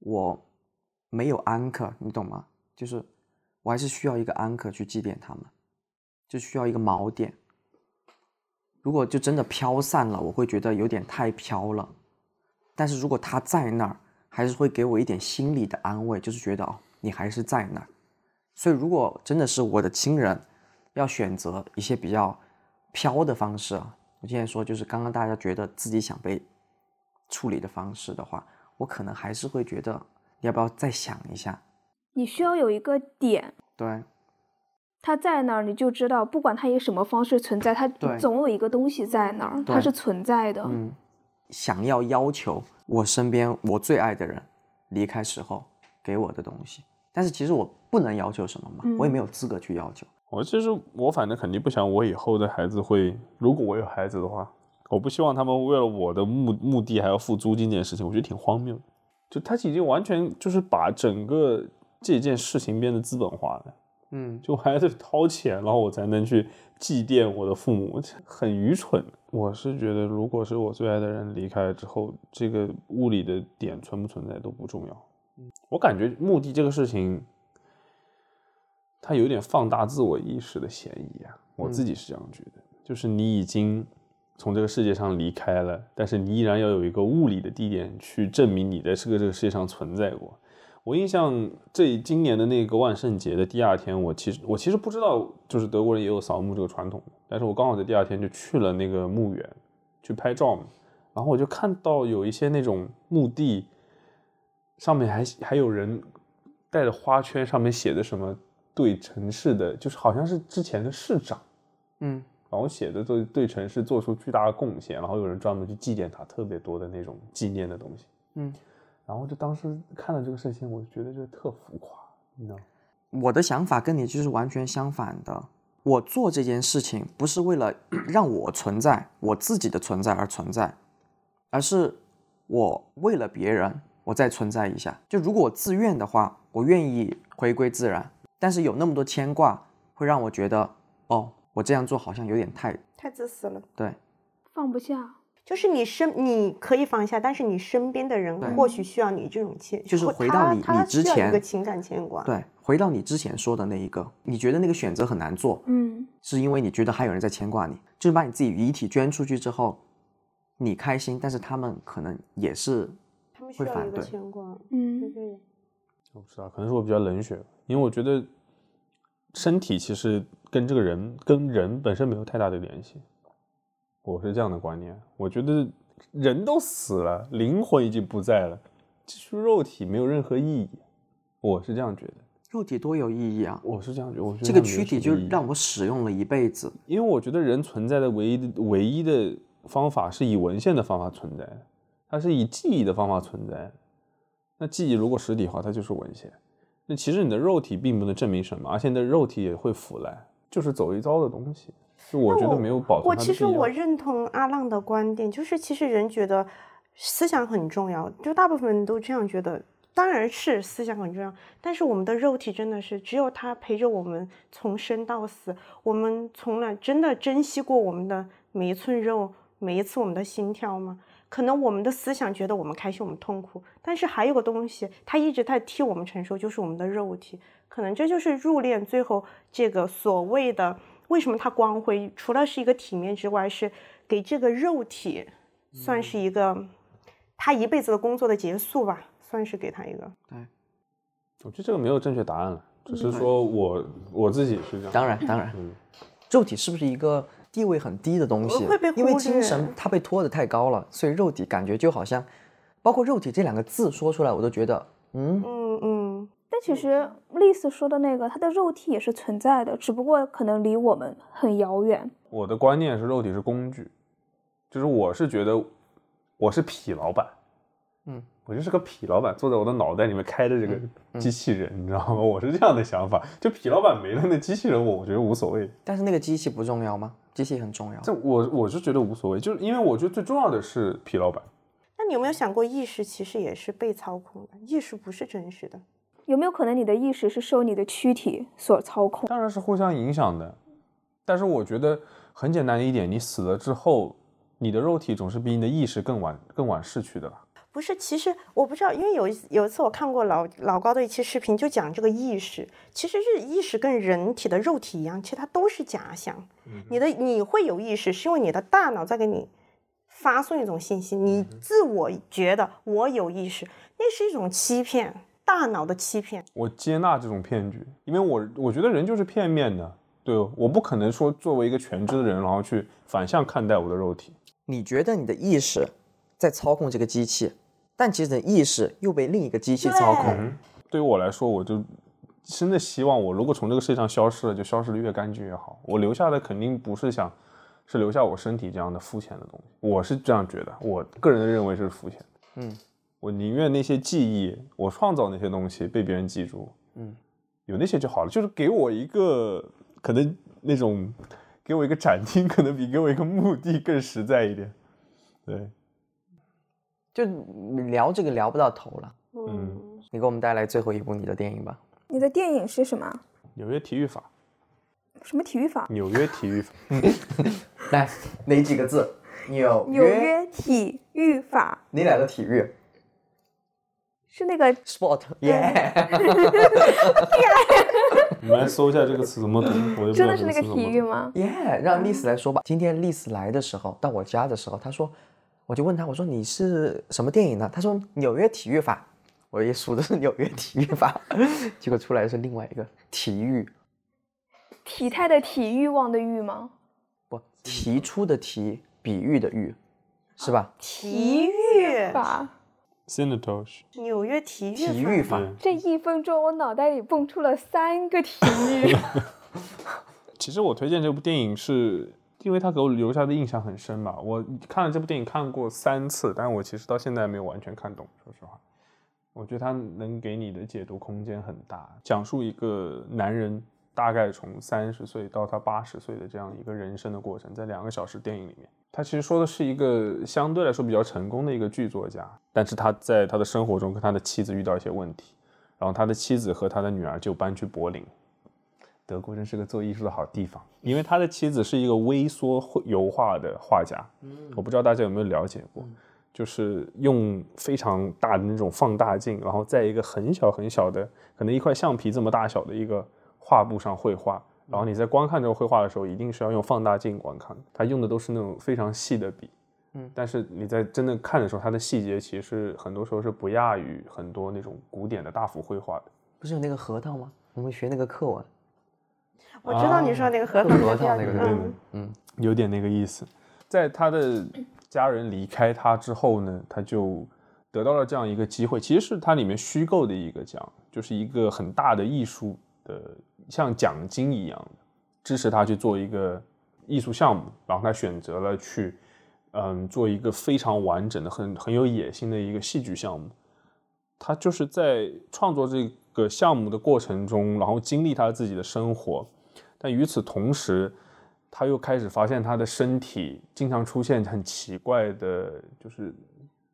我没有 anchor，你懂吗？就是我还是需要一个安可去祭奠他们，就需要一个锚点。如果就真的飘散了，我会觉得有点太飘了。但是如果他在那儿，还是会给我一点心理的安慰，就是觉得哦，你还是在那儿。所以如果真的是我的亲人，要选择一些比较飘的方式啊，我现在说就是刚刚大家觉得自己想被处理的方式的话，我可能还是会觉得你要不要再想一下？你需要有一个点，对，它在那儿，你就知道，不管它以什么方式存在，它总有一个东西在那儿，它是存在的。嗯，想要要求我身边我最爱的人离开时候给我的东西，但是其实我不能要求什么嘛，我也没有资格去要求。我其实我反正肯定不想我以后的孩子会，如果我有孩子的话，我不希望他们为了我的目目的还要付租金这件事情，我觉得挺荒谬的。就他已经完全就是把整个这件事情变得资本化了。嗯，就我还得掏钱，然后我才能去祭奠我的父母，很愚蠢。我是觉得，如果是我最爱的人离开了之后，这个物理的点存不存在都不重要。我感觉墓地这个事情，它有点放大自我意识的嫌疑啊。我自己是这样觉得，就是你已经从这个世界上离开了，但是你依然要有一个物理的地点去证明你在这个这个世界上存在过。我印象这今年的那个万圣节的第二天，我其实我其实不知道，就是德国人也有扫墓这个传统，但是我刚好在第二天就去了那个墓园去拍照嘛，然后我就看到有一些那种墓地上面还还有人带着花圈，上面写的什么对城市的，就是好像是之前的市长，嗯，然后写的对对城市做出巨大的贡献，然后有人专门去祭奠他，特别多的那种纪念的东西，嗯。然后就当时看了这个事情，我就觉得就特浮夸，你知道吗？我的想法跟你就是完全相反的。我做这件事情不是为了 让我存在，我自己的存在而存在，而是我为了别人，我再存在一下。就如果我自愿的话，我愿意回归自然。但是有那么多牵挂，会让我觉得，哦，我这样做好像有点太太自私了。对。放不下。就是你身你可以放下，但是你身边的人或许需要你这种牵，就是回到你你之需要一个情感牵挂。对，回到你之前说的那一个，你觉得那个选择很难做，嗯，是因为你觉得还有人在牵挂你，就是把你自己遗体捐出去之后，你开心，但是他们可能也是他们需要一个会反对牵挂。嗯对对。我不知道，可能是我比较冷血，因为我觉得身体其实跟这个人跟人本身没有太大的联系，我是这样的观念。我觉得人都死了，灵魂已经不在了，这具肉体没有任何意义，我是这样觉得。肉体多有意义啊！我是这样觉得，我觉得这个躯体就让我使用了一辈子，因为我觉得人存在的唯一的唯一的方法是以文献的方法存在的，它是以记忆的方法存在的。那记忆如果实体化，它就是文献。那其实你的肉体并不能证明什么，而且你的肉体也会腐烂，就是走一遭的东西。就我觉得没有保存我其实我认同阿浪的观点，就是其实人觉得思想很重要，就大部分人都这样觉得。当然是思想很重要，但是我们的肉体真的是只有它陪着我们从生到死，我们从来真的珍惜过我们的每一寸肉，每一次我们的心跳吗？可能我们的思想觉得我们开心，我们痛苦，但是还有个东西，它一直在替我们承受，就是我们的肉体。可能这就是入殓最后这个所谓的为什么它光辉，除了是一个体面之外，是给这个肉体算是一个他一辈子的工作的结束吧，算是给他一个。对我觉得这个没有正确答案了，只是说我我自己是这样。当然当然，嗯肉体是不是一个地位很低的东西？会被因为精神它被托得太高了，所以肉体感觉就好像，包括肉体这两个字说出来，我都觉得，嗯，嗯嗯，但其实丽丝说的那个，它的肉体也是存在的，只不过可能离我们很遥远。我的观念是肉体是工具，就是我是觉得我是痞老板，嗯，我就是个痞老板，坐在我的脑袋里面开着这个嗯机器人，你知道吗？我是这样的想法，就痞老板没了，那机器人我我觉得无所谓。但是那个机器不重要吗？机器很重要。这我我是觉得无所谓，就是因为我觉得最重要的是痞老板。那你有没有想过，意识其实也是被操控的，意识不是真实的。有没有可能你的意识是受你的躯体所操控？当然是互相影响的，但是我觉得很简单的一点，你死了之后，你的肉体总是比你的意识更晚更晚逝去的吧？不是，其实我不知道，因为有一有一次我看过老老高的一期视频，就讲这个意识，其实是意识跟人体的肉体一样，其实它都是假象。你的你会有意识，是因为你的大脑在给你发送一种信息，你自我觉得我有意识，那是一种欺骗，大脑的欺骗。我接纳这种骗局，因为我我觉得人就是片面的，对我不可能说作为一个全知的人，然后去反向看待我的肉体。你觉得你的意识在操控这个机器，但其实你的意识又被另一个机器操控。嗯，对于我来说，我就真的希望我如果从这个世界上消失了，就消失的越干净越好。我留下的肯定不是想，是留下我身体这样的肤浅的东西。我是这样觉得，我个人认为是肤浅。嗯，我宁愿那些记忆，我创造那些东西被别人记住。嗯，有那些就好了，就是给我一个可能那种，给我一个展厅，可能比给我一个墓地更实在一点。对，就聊这个聊不到头了。嗯，你给我们带来最后一部你的电影吧。你的电影是什么？纽约体育法，什么体育法？纽约体育法。来，哪几个字？纽纽约体育法你俩的体育是那个？Sport，耶、你们来搜一下这个词怎么读，我真的是那个。体育吗？耶，让丽丝来说吧。今天丽丝来的时候，到我家的时候，她说，我就问他，我说你是什么电影呢？他说纽约体育法。我也数的是纽约体育法，结果出来是另外一个体育，体态的体，欲望的欲吗？不提出的提，比喻的喻，是吧？体育，法。Synatosh，纽约体育体育法。这一分钟，我脑袋里蹦出了三个体育。其实我推荐这部电影是因为他给我留下的印象很深吧。我看了这部电影看过三次，但我其实到现在没有完全看懂，说实话。我觉得他能给你的解读空间很大，讲述一个男人大概从三十岁到他八十岁的这样一个人生的过程，在两个小时电影里面，他其实说的是一个相对来说比较成功的一个剧作家，但是他在他的生活中跟他的妻子遇到一些问题，然后他的妻子和他的女儿就搬去柏林。德国真是个做艺术的好地方，因为他的妻子是一个微缩绘油画的画家，嗯。我不知道大家有没有了解过，就是用非常大的那种放大镜，然后在一个很小很小的，可能一块橡皮这么大小的一个画布上绘画，然后你在观看这个绘画的时候，一定是要用放大镜观看，他用的都是那种非常细的笔，嗯。但是你在真的看的时候，它的细节其实很多时候是不亚于很多那种古典的大幅绘画的。不是有那个核桃吗？我们学那个课文，我知道你说那个核桃核桃那个对嗯，嗯，有点那个意思。在他的家人离开他之后呢，他就得到了这样一个机会，其实是他里面虚构的一个奖，就是一个很大的艺术的像奖金一样的，支持他去做一个艺术项目，然后他选择了去，嗯，做一个非常完整的、很很有野心的一个戏剧项目。他就是在创作这个项目的过程中，然后经历他自己的生活，但与此同时，他又开始发现他的身体经常出现很奇怪的，就是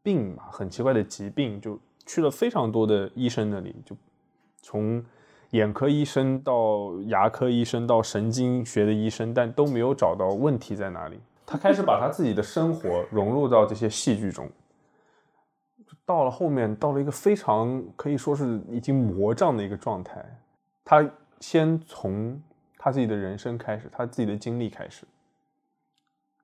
病嘛，很奇怪的疾病，就去了非常多的医生那里，就从眼科医生到牙科医生到神经学的医生，但都没有找到问题在哪里。他开始把他自己的生活融入到这些戏剧中，到了后面，到了一个非常可以说是已经魔障的一个状态。他先从他自己的人生开始，他自己的经历开始，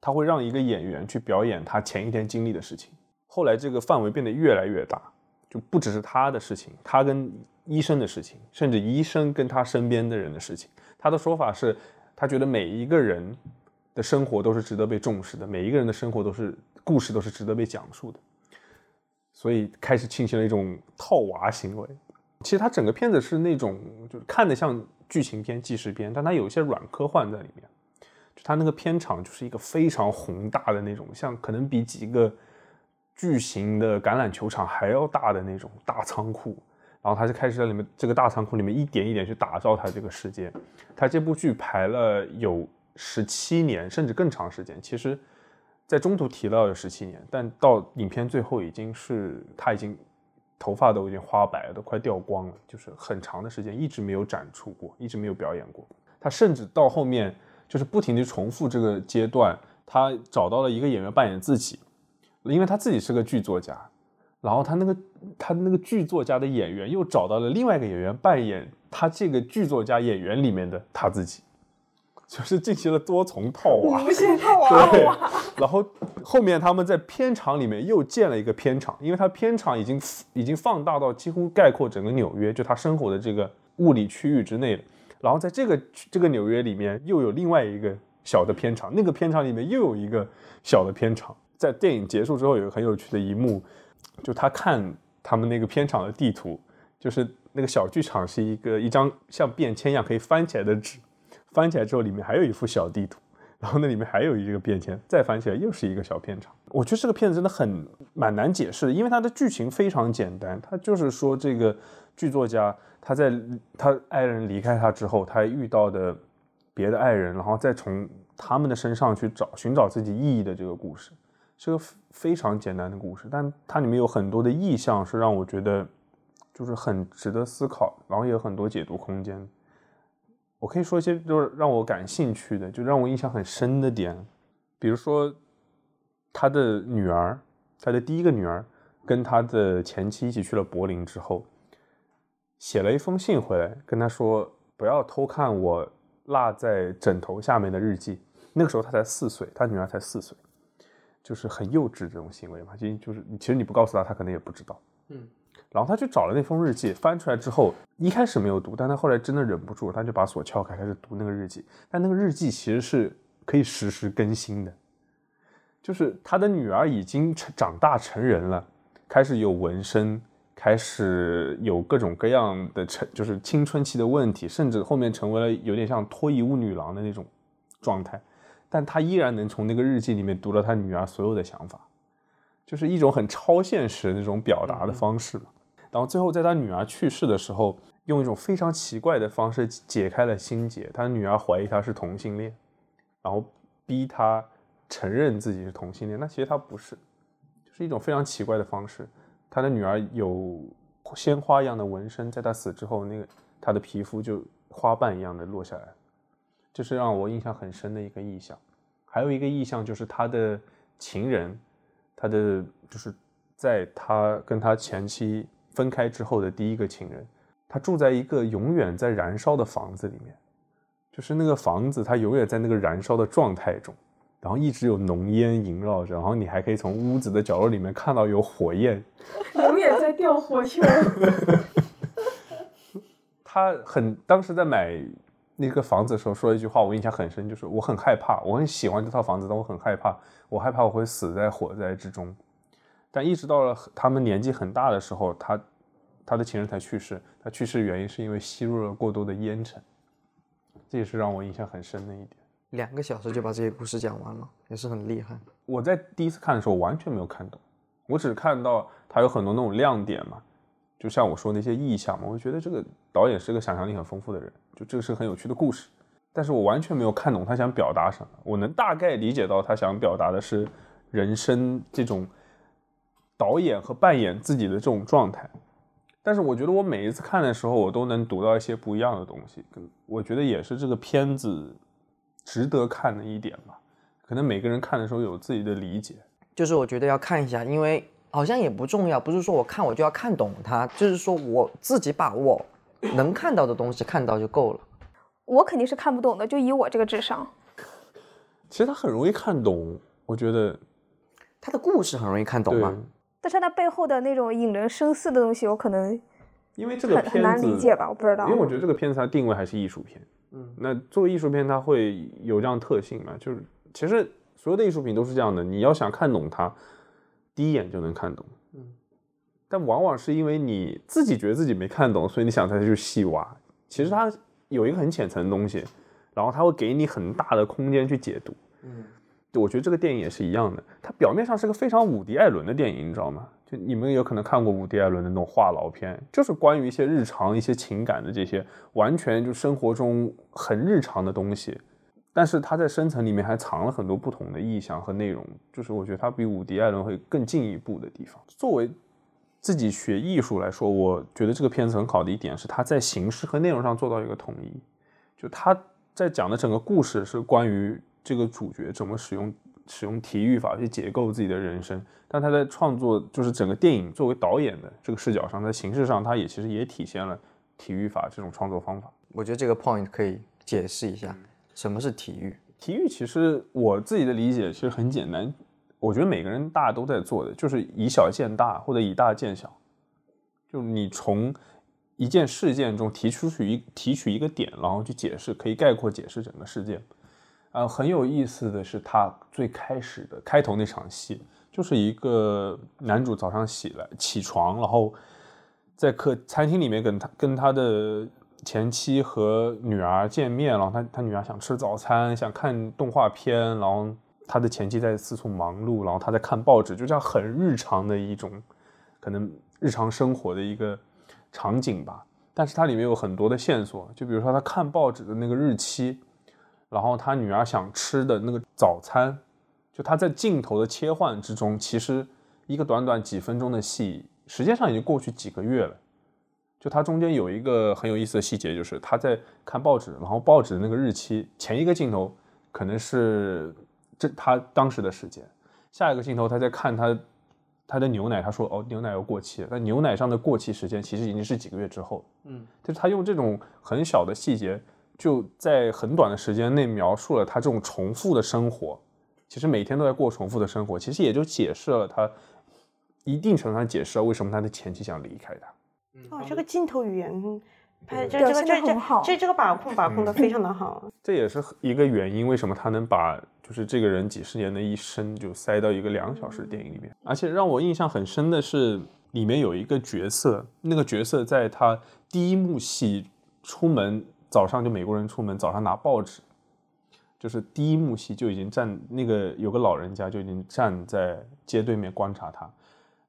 他会让一个演员去表演他前一天经历的事情。后来这个范围变得越来越大，就不只是他的事情，他跟医生的事情，甚至医生跟他身边的人的事情。他的说法是，他觉得每一个人的生活都是值得被重视的，每一个人的生活都是故事，都是值得被讲述的。所以开始进行了一种套娃行为。其实它整个片子是那种就是看得像剧情片、纪实片，但它有一些软科幻在里面。就它那个片场就是一个非常宏大的那种，像可能比几个巨型的橄榄球场还要大的那种大仓库。然后他就开始在里面这个大仓库里面一点一点去打造他这个世界。他这部剧排了有十七年，甚至更长时间。其实，在中途提到有十七年，但到影片最后已经是他已经头发都已经花白了，都快掉光了，就是很长的时间一直没有展出过，一直没有表演过。他甚至到后面就是不停地重复这个阶段，他找到了一个演员扮演自己，因为他自己是个剧作家，然后他那个他那个剧作家的演员又找到了另外一个演员扮演他这个剧作家演员里面的他自己，就是进行了多重套娃。无限套娃对，然后后面他们在片场里面又建了一个片场，因为他片场已经已经放大到几乎概括整个纽约，就他生活的这个物理区域之内了。然后在这个这个纽约里面又有另外一个小的片场，那个片场里面又有一个小的片场。在电影结束之后，有个很有趣的一幕，就他看他们那个片场的地图，就是那个小剧场是一个一张像便签一样可以翻起来的纸，翻起来之后里面还有一幅小地图。然后那里面还有一个便签，再翻起来又是一个小片场。我觉得这个片子真的很蛮难解释的，因为它的剧情非常简单，它就是说这个剧作家他在他爱人离开他之后，他遇到的别的爱人，然后再从他们的身上去找寻找自己意义的这个故事，是个非常简单的故事，但它里面有很多的意象是让我觉得就是很值得思考，然后也有很多解读空间。我可以说一些就是让我感兴趣的，就让我印象很深的点，比如说他的女儿，他的第一个女儿跟他的前妻一起去了柏林之后，写了一封信回来，跟他说不要偷看我落在枕头下面的日记。那个时候他才四岁，他女儿才四岁，就是很幼稚这种行为嘛，就就是其实你不告诉他，他可能也不知道。嗯。然后他去找了那封日记，翻出来之后，一开始没有读，但他后来真的忍不住，他就把锁撬开，开始读那个日记。但那个日记其实是可以实时更新的，就是他的女儿已经成长大成人了，开始有纹身，开始有各种各样的成，就是青春期的问题，甚至后面成为了有点像脱衣舞女郎的那种状态。但他依然能从那个日记里面读到他女儿所有的想法，就是一种很超现实的那种表达的方式嘛。然后最后在他女儿去世的时候，用一种非常奇怪的方式解开了心结。他女儿怀疑他是同性恋，然后逼他承认自己是同性恋。那其实他不是，就是一种非常奇怪的方式。他的女儿有鲜花一样的纹身，在他死之后，那个他的皮肤就花瓣一样的落下来。这是让我印象很深的一个意象。还有一个意象就是他的情人，他的就是在他跟他前妻。分开之后的第一个情人，他住在一个永远在燃烧的房子里面，就是那个房子，它永远在那个燃烧的状态中，然后一直有浓烟萦绕着，然后你还可以从屋子的角落里面看到有火焰，永远在掉火球。他很当时在买那个房子的时候说了一句话，我印象很深，就是我很害怕，我很喜欢这套房子，但我很害怕，我害怕我会死在火灾之中。但一直到了他们年纪很大的时候，他他的情人才去世。他去世原因是因为吸入了过多的烟尘，这也是让我印象很深的一点。两个小时就把这些故事讲完了，也是很厉害。我在第一次看的时候完全没有看懂，我只看到他有很多那种亮点嘛，就像我说那些意象嘛，我觉得这个导演是个想象力很丰富的人，就这个是很有趣的故事。但是我完全没有看懂他想表达什么。我能大概理解到他想表达的是人生这种。导演和扮演自己的这种状态，但是我觉得我每一次看的时候，我都能读到一些不一样的东西。我觉得也是这个片子值得看的一点吧。可能每个人看的时候有自己的理解。就是我觉得要看一下，因为好像也不重要，不是说我看我就要看懂它，就是说我自己把握能看到的东西看到就够了。我肯定是看不懂的，就以我这个智商。其实他很容易看懂，我觉得他的故事很容易看懂吗？但是它背后的那种引人深思的东西，我可能因为这个很难理解吧，我不知道。因为我觉得这个片子它定位还是艺术片，嗯，那作为艺术片，它会有这样特性嘛？就是其实所有的艺术品都是这样的，你要想看懂它，第一眼就能看懂，嗯，但往往是因为你自己觉得自己没看懂，所以你想再去细挖。其实它有一个很浅层的东西，然后它会给你很大的空间去解读，嗯。我觉得这个电影也是一样的，它表面上是个非常伍迪·艾伦的电影，你知道吗？就你们有可能看过伍迪·艾伦的那种话痨片，就是关于一些日常、一些情感的这些，完全就生活中很日常的东西。但是他在深层里面还藏了很多不同的意象和内容，就是我觉得他比伍迪·艾伦会更进一步的地方。作为自己学艺术来说，我觉得这个片子很好的一点是他在形式和内容上做到一个统一，就他在讲的整个故事是关于。这个主角怎么使用使用体育法去解构自己的人生，但他在创作就是整个电影作为导演的这个视角上，在形式上，他也其实也体现了体育法这种创作方法。我觉得这个 point 可以解释一下，什么是体育？体育其实我自己的理解其实很简单，我觉得每个人大家都在做的，就是以小见大或者以大见小，就你从一件事件中提出去一提取一个点，然后去解释，可以概括解释整个事件。啊，很有意思的是，他最开始的开头那场戏，就是一个男主早上起来起床，然后在客餐厅里面跟他跟他的前妻和女儿见面，然后他他女儿想吃早餐，想看动画片，然后他的前妻在四处忙碌，然后他在看报纸，就这样很日常的一种可能日常生活的一个场景吧。但是它里面有很多的线索，就比如说他看报纸的那个日期。然后他女儿想吃的那个早餐，就他在镜头的切换之中，其实一个短短几分钟的戏，实际上已经过去几个月了。就他中间有一个很有意思的细节，就是他在看报纸，然后报纸的那个日期，前一个镜头可能是这他当时的时间，下一个镜头他在看他他的牛奶，他说哦牛奶要过期了，但牛奶上的过期时间其实已经是几个月之后。嗯，就是他用这种很小的细节。就在很短的时间内描述了他这种重复的生活，其实每天都在过重复的生活，其实也就解释了他一定程度上解释了为什么他的前妻想离开他。哦，这个镜头语言拍这这个这这这这个把控把控的非常的好。这也是一个原因，为什么他能把就是这个人几十年的一生就塞到一个两小时的电影里面。而且让我印象很深的是，里面有一个角色，那个角色在他第一幕戏出门。早上就美国人出门，早上拿报纸，就是第一幕戏就已经站那个有个老人家就已经站在街对面观察他，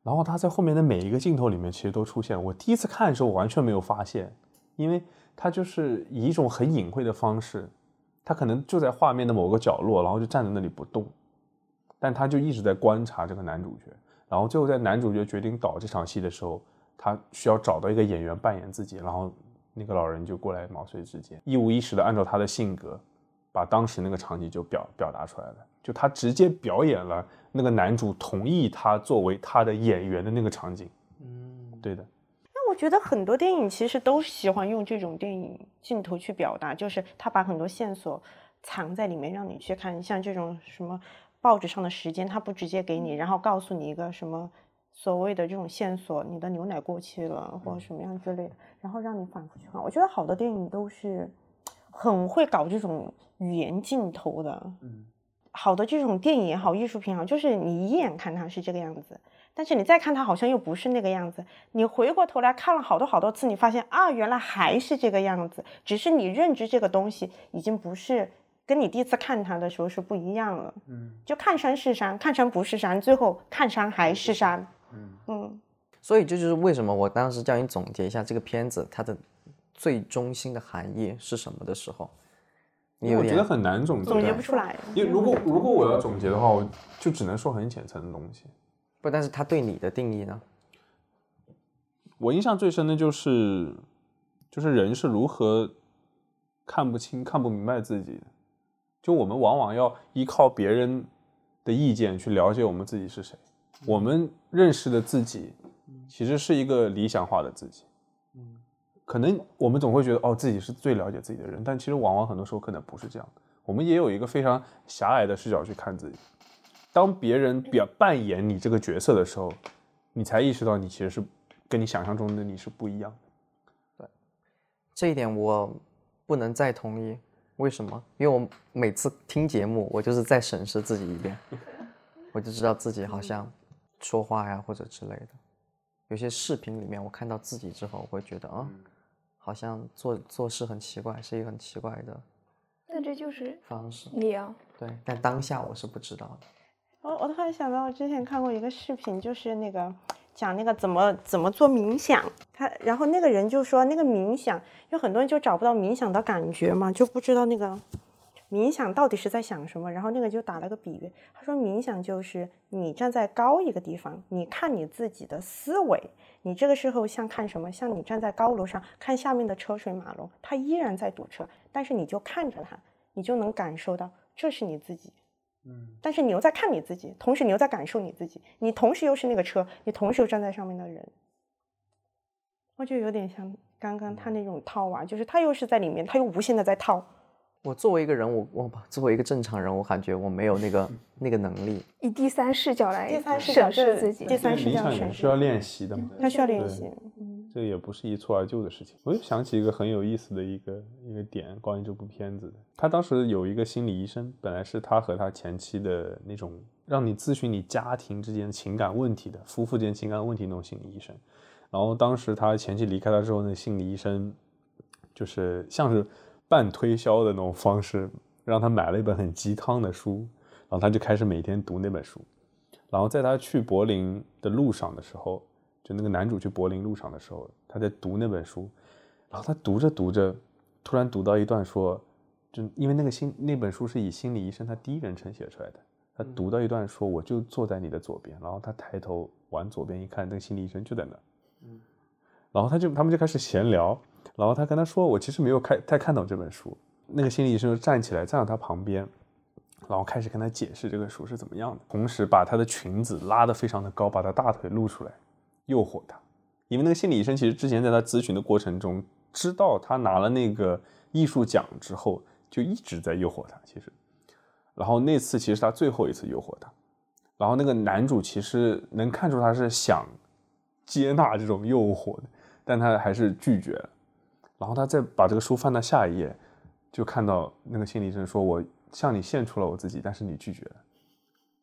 然后他在后面的每一个镜头里面其实都出现。我第一次看的时候我完全没有发现，因为他就是以一种很隐晦的方式，他可能就在画面的某个角落，然后就站在那里不动，但他就一直在观察这个男主角。然后最后在男主角决定导这场戏的时候，他需要找到一个演员扮演自己，然后。那个老人就过来毛遂自荐，一五一十的按照他的性格，把当时那个场景就表表达出来了。就他直接表演了那个男主同意他作为他的演员的那个场景。嗯，对的。那我觉得很多电影其实都喜欢用这种电影镜头去表达，就是他把很多线索藏在里面，让你去看。像这种什么报纸上的时间，他不直接给你，然后告诉你一个什么。所谓的这种线索，你的牛奶过期了，或者什么样之类的，然后让你反复去看。我觉得好的电影都是很会搞这种语言镜头的。嗯，好的这种电影也好，艺术品也好，就是你一眼看它是这个样子，但是你再看它好像又不是那个样子。你回过头来看了好多好多次，你发现啊，原来还是这个样子，只是你认知这个东西已经不是跟你第一次看它的时候是不一样了。嗯，就看山是山，看山不是山，最后看山还是山。嗯所以这就是为什么我当时叫你总结一下这个片子它的最中心的含义是什么的时候，你我觉得很难总结，总结不出来。因为如果如果我要总结的话，我就只能说很浅层的东西。不，但是他对你的定义呢？我印象最深的就是，就是人是如何看不清、看不明白自己的。就我们往往要依靠别人的意见去了解我们自己是谁。我们认识的自己，其实是一个理想化的自己。嗯，可能我们总会觉得，哦，自己是最了解自己的人，但其实往往很多时候可能不是这样的。我们也有一个非常狭隘的视角去看自己。当别人表扮演你这个角色的时候，你才意识到你其实是跟你想象中的你是不一样的。对，这一点我不能再同意。为什么？因为我每次听节目，我就是再审视自己一遍，我就知道自己好像。说话呀，或者之类的，有些视频里面我看到自己之后，我会觉得啊，好像做做事很奇怪，是一个很奇怪的。那这就是方式，你啊。对，但当下我是不知道的。我我突然想到，我之前看过一个视频，就是那个讲那个怎么怎么做冥想，他然后那个人就说，那个冥想，有很多人就找不到冥想的感觉嘛，就不知道那个。冥想到底是在想什么？然后那个就打了个比喻，他说冥想就是你站在高一个地方，你看你自己的思维，你这个时候像看什么？像你站在高楼上看下面的车水马龙，它依然在堵车，但是你就看着它，你就能感受到这是你自己，嗯，但是你又在看你自己，同时你又在感受你自己，你同时又是那个车，你同时又站在上面的人，我就有点像刚刚他那种套娃，就是他又是在里面，他又无限的在套。我作为一个人，我我作为一个正常人，我感觉我没有那个 那个能力。以第三视角来第三视角审视自己。第三视角审视需要练习的嘛。他需要练习。嗯，这也不是一蹴而就的事情。我又想起一个很有意思的一个一个点，关于这部片子的。他当时有一个心理医生，本来是他和他前妻的那种让你咨询你家庭之间情感问题的夫妇之间情感问题那种心理医生。然后当时他前妻离开他之后，那心理医生就是像是半推销的那种方式，让他买了一本很鸡汤的书，然后他就开始每天读那本书。然后在他去柏林的路上的时候，就那个男主去柏林路上的时候，他在读那本书，然后他读着读着，突然读到一段说，就因为那个心那本书是以心理医生他第一人称写出来的，他读到一段说，我就坐在你的左边，然后他抬头往左边一看，那个心理医生就在那儿，然后他就他们就开始闲聊，然后他跟他说，我其实没有看太看懂这本书，那个心理医生就站起来站到他旁边。然后开始跟他解释这个书是怎么样的，同时把他的裙子拉得非常的高，把他大腿露出来，诱惑他。因为那个心理医生其实之前在他咨询的过程中，知道他拿了那个艺术奖之后，就一直在诱惑他。其实，然后那次其实他最后一次诱惑他。然后那个男主其实能看出他是想接纳这种诱惑的，但他还是拒绝了。然后他再把这个书翻到下一页，就看到那个心理医生说：“我。”向你献出了我自己，但是你拒绝了。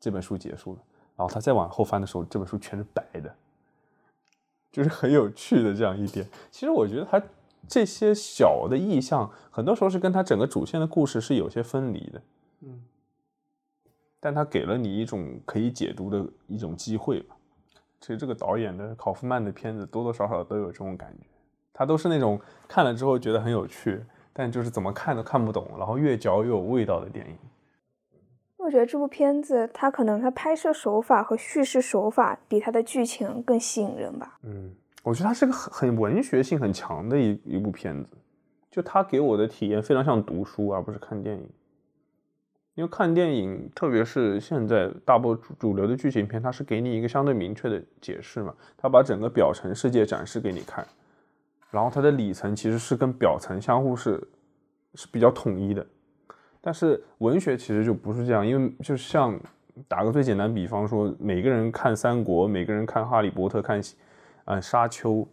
这本书结束了，然后他再往后翻的时候，这本书全是白的，就是很有趣的这样一点。其实我觉得他这些小的意象，很多时候是跟他整个主线的故事是有些分离的。嗯，但他给了你一种可以解读的一种机会吧。其实这个导演的考夫曼的片子多多少少都有这种感觉，他都是那种看了之后觉得很有趣。但就是怎么看都看不懂，然后越嚼越有味道的电影。我觉得这部片子它可能它拍摄手法和叙事手法比它的剧情更吸引人吧。嗯，我觉得它是个很很文学性很强的一一部片子，就它给我的体验非常像读书而不是看电影。因为看电影，特别是现在大部主主流的剧情片，它是给你一个相对明确的解释嘛，它把整个表层世界展示给你看。然后它的里层其实是跟表层相互是是比较统一的，但是文学其实就不是这样，因为就像打个最简单比方说，每个人看三国，每个人看哈利波特，看嗯沙丘，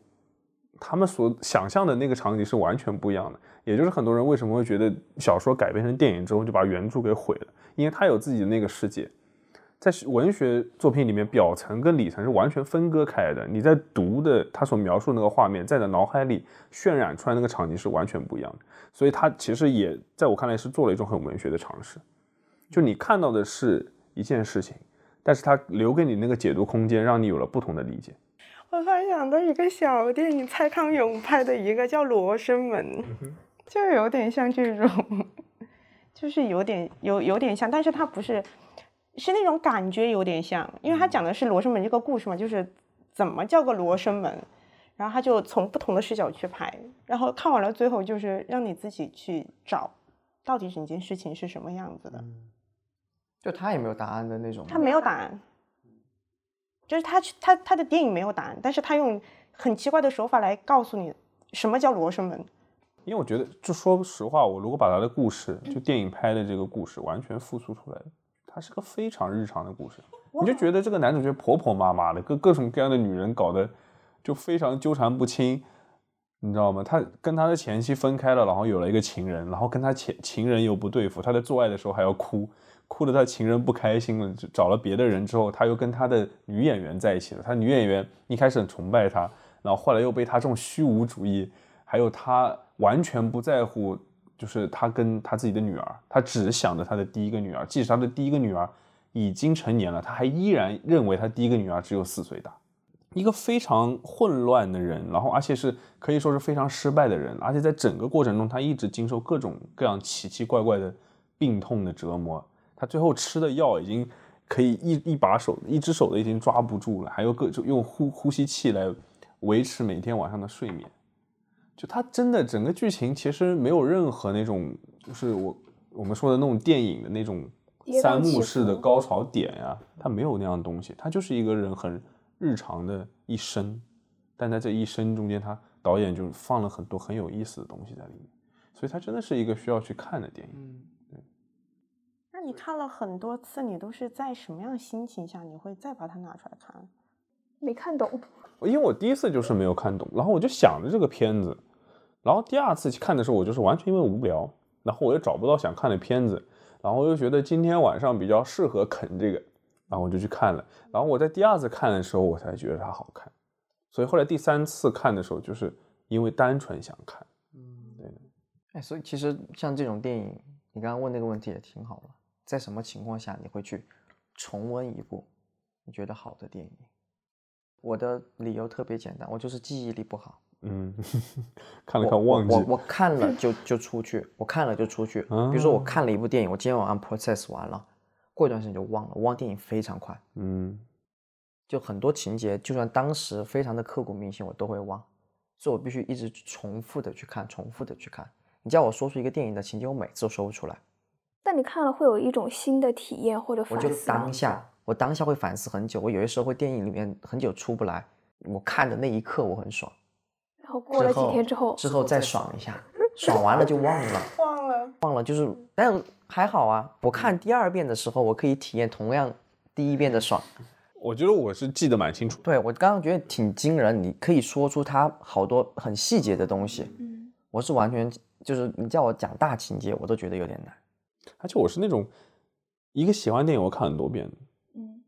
他们所想象的那个场景是完全不一样的。也就是很多人为什么会觉得小说改编成电影之后就把原著给毁了，因为他有自己的那个世界。在文学作品里面，表层跟里层是完全分割开的。你在读的他所描述那个画面，在你的脑海里渲染出来那个场景是完全不一样的。所以，他其实也在我看来是做了一种很文学的尝试。就你看到的是一件事情，但是他留给你那个解读空间，让你有了不同的理解。我突然想到一个小电影，蔡康永拍的一个叫《罗生门》，就有点像这种，就是有点有有点像，但是它不是。是那种感觉有点像，因为他讲的是罗生门这个故事嘛，就是怎么叫个罗生门，然后他就从不同的视角去拍，然后看完了最后就是让你自己去找，到底整件事情是什么样子的。就他也没有答案的那种。他没有答案，就是他他他的电影没有答案，但是他用很奇怪的手法来告诉你什么叫罗生门。因为我觉得，就说实话，我如果把他的故事，就电影拍的这个故事完全复述出来。它是个非常日常的故事，你就觉得这个男主角婆婆妈妈的，各各种各样的女人搞得就非常纠缠不清，你知道吗？他跟他的前妻分开了，然后有了一个情人，然后跟他前情人又不对付，他在做爱的时候还要哭，哭得他情人不开心了，就找了别的人之后，他又跟他的女演员在一起了。他女演员一开始很崇拜他，然后后来又被他这种虚无主义，还有他完全不在乎。就是他跟他自己的女儿，他只想着他的第一个女儿，即使他的第一个女儿已经成年了，他还依然认为他第一个女儿只有四岁大。一个非常混乱的人，然后而且是可以说是非常失败的人，而且在整个过程中，他一直经受各种各样奇奇怪怪的病痛的折磨。他最后吃的药已经可以一一把手，一只手都已经抓不住了，还有各种用呼呼吸器来维持每天晚上的睡眠。就他真的整个剧情其实没有任何那种，就是我我们说的那种电影的那种三幕式的高潮点呀，它没有那样东西，它就是一个人很日常的一生，但在这一生中间，他导演就放了很多很有意思的东西在里面，所以它真的是一个需要去看的电影。嗯，那你看了很多次，你都是在什么样心情下，你会再把它拿出来看？没看懂。因为我第一次就是没有看懂，然后我就想着这个片子，然后第二次去看的时候，我就是完全因为无聊，然后我又找不到想看的片子，然后我又觉得今天晚上比较适合啃这个，然后我就去看了，然后我在第二次看的时候，我才觉得它好看，所以后来第三次看的时候，就是因为单纯想看，嗯，对。哎，所以其实像这种电影，你刚刚问那个问题也挺好的，在什么情况下你会去重温一部你觉得好的电影？我的理由特别简单，我就是记忆力不好。嗯，看了看忘记我我我看了就就出去，我看了就出去。比如说我看了一部电影，我今天晚上 process 完了，过一段时间就忘了，我忘电影非常快，嗯就很多情节，就算当时非常的刻骨铭心，我都会忘，所以我必须一直重复的去看，重复的去看。你叫我说出一个电影的情节，我每次都说不出来。但你看了会有一种新的体验或者我就反思吗当下，我当下会反思很久。我有些时候会电影里面很久出不来，我看的那一刻我很爽，然后过了几天之后，之后再爽一下，爽完了就忘了，忘了，忘了就是，但还好啊。我看第二遍的时候，我可以体验同样第一遍的爽。我觉得我是记得蛮清楚，对我刚刚觉得挺惊人，你可以说出它好多很细节的东西。嗯，我是完全就是你叫我讲大情节，我都觉得有点难。而且我是那种一个喜欢电影我看很多遍的。嗯，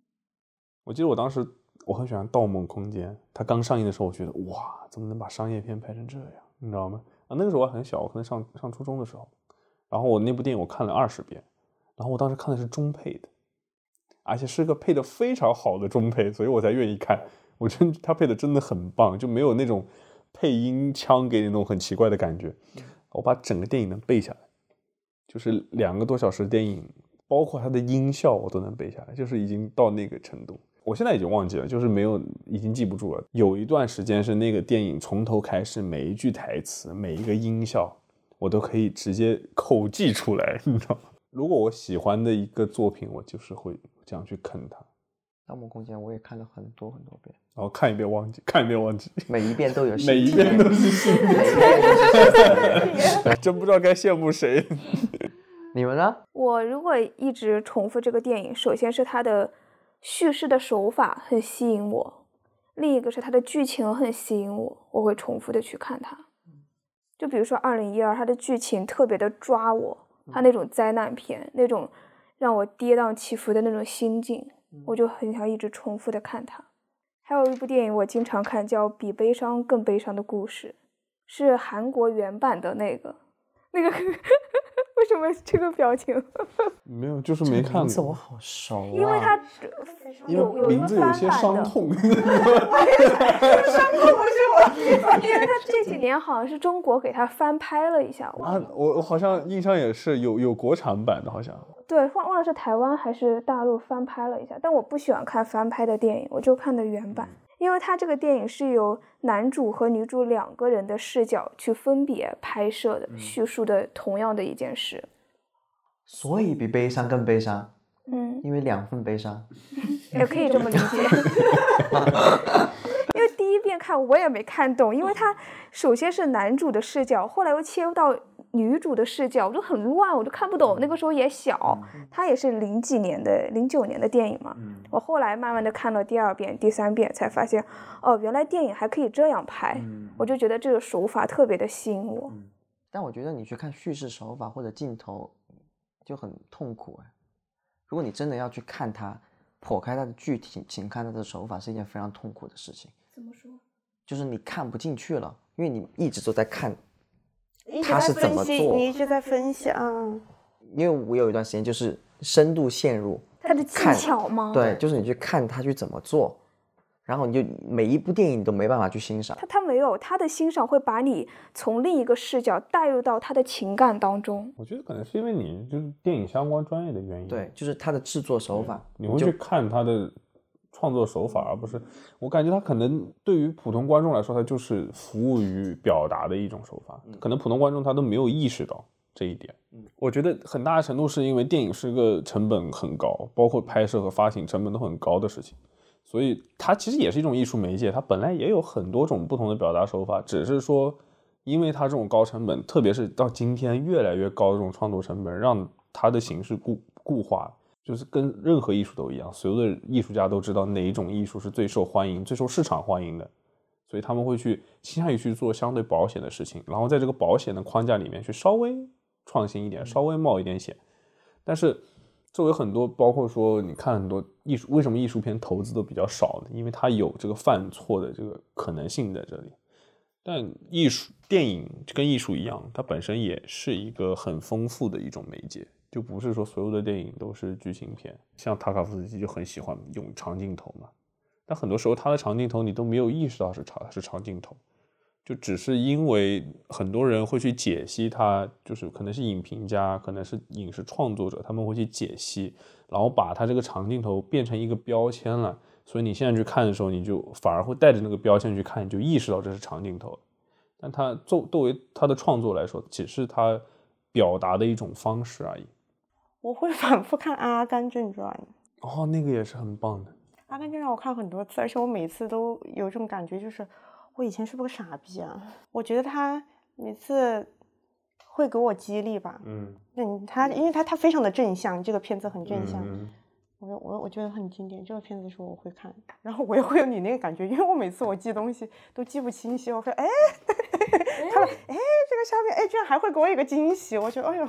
我记得我当时我很喜欢《盗梦空间》，它刚上映的时候，我觉得哇，怎么能把商业片拍成这样？你知道吗？啊，那个时候我还很小，我可能上上初中的时候，然后我那部电影我看了二十遍，然后我当时看的是中配的，而且是个配的非常好的中配，所以我才愿意看。我真他配的真的很棒，就没有那种配音腔给你那种很奇怪的感觉。我把整个电影能背下来，就是两个多小时的电影，包括它的音效我都能背下来，就是已经到那个程度。我现在已经忘记了，就是没有，已经记不住了。有一段时间是那个电影从头开始，每一句台词、每一个音效，我都可以直接口记出来，你知道吗？如果我喜欢的一个作品，我就是会这样去啃它，《盗梦空间》我也看了很多很多遍，然后看一遍忘记，看一遍忘记，每一遍都有 新每一遍都是新每一遍都是新的 真不知道该羡慕谁。你们呢？我如果一直重复这个电影，首先是它的叙事的手法很吸引我，另一个是它的剧情很吸引我，我会重复的去看它。就比如说《二零一二》，它的剧情特别的抓我，它那种灾难片，那种让我跌宕起伏的那种心境，我就很想一直重复的看它。还有一部电影我经常看，叫《比悲伤更悲伤的故事》，是韩国原版的那个，那个 为什么这个表情？没有，就是没看。过，名字我好熟、啊，因为他因为名字有些翻版的，伤痛。因为他这几年好像是中国给他翻拍了一下，啊，我我好像印象也是有有国产版的，好像。对，忘忘了是台湾还是大陆翻拍了一下，但我不喜欢看翻拍的电影，我就看的原版，因为它这个电影是由男主和女主两个人的视角去分别拍摄的，叙述的同样的一件事。所以比悲伤更悲伤，嗯，因为两份悲伤。也可以这么理解。因为第一遍看我也没看懂，因为它首先是男主的视角，后来又切到女主的视角，我就很乱，我就看不懂。那个时候也小，它也是零几年的、零九年的电影嘛。我后来慢慢的看了第二遍、第三遍，才发现哦，原来电影还可以这样拍。我就觉得这个手法特别的吸引我。但我觉得你去看叙事手法或者镜头，就很痛苦哎。如果你真的要去看它，剖开它的具体，请看它的手法是一件非常痛苦的事情。怎么说？就是你看不进去了，因为你一直都在看，他是在分析，怎么做你一直在分析啊。因为我有一段时间就是深度陷入，他的技巧吗？对，就是你去看他去怎么做，然后你就每一部电影你都没办法去欣赏。他他没有，他的欣赏会把你从另一个视角带入到他的情感当中。我觉得可能是因为你就是电影相关专业的原因，对，，就是他的制作手法，你会去看他的创作手法，而不是我感觉他可能对于普通观众来说，他就是服务于表达的一种手法，可能普通观众他都没有意识到这一点。我觉得很大程度是因为电影是个成本很高，包括拍摄和发行成本都很高的事情，所以它其实也是一种艺术媒介，它本来也有很多种不同的表达手法，只是说因为它这种高成本，特别是到今天越来越高的这种创作成本，让它的形式固固化了。就是跟任何艺术都一样，所有的艺术家都知道哪一种艺术是最受欢迎、最受市场欢迎的，所以他们会去倾向于去做相对保险的事情，然后在这个保险的框架里面去稍微创新一点，稍微冒一点险。但是作为很多，包括说你看很多艺术，为什么艺术片投资都比较少呢？因为它有这个犯错的这个可能性在这里。但艺术电影跟艺术一样，它本身也是一个很丰富的一种媒介。就不是说所有的电影都是剧情片，像塔卡夫斯基就很喜欢用长镜头嘛，但很多时候他的长镜头你都没有意识到是长是长镜头，就只是因为很多人会去解析他，就是可能是影评家，可能是影视创作者，他们会去解析，然后把他这个长镜头变成一个标签了，所以你现在去看的时候，你就反而会带着那个标签去看，你就意识到这是长镜头，但他作作为他的创作来说，只是他表达的一种方式而已。我会反复看《阿甘正传》。哦，那个也是很棒的。《阿甘正传》我看很多次，而且我每次都有这种感觉，就是我以前是不是个傻逼啊？我觉得他每次会给我激励吧。嗯，嗯，他因为他他非常的正向，这个片子很正向。嗯我我我觉得很经典，这个片子是我会看，然后我也会有你那个感觉，因为我每次我记东西都记不清晰，我说哎，他说哎这个下面哎居然还会给我一个惊喜，我觉得哎呦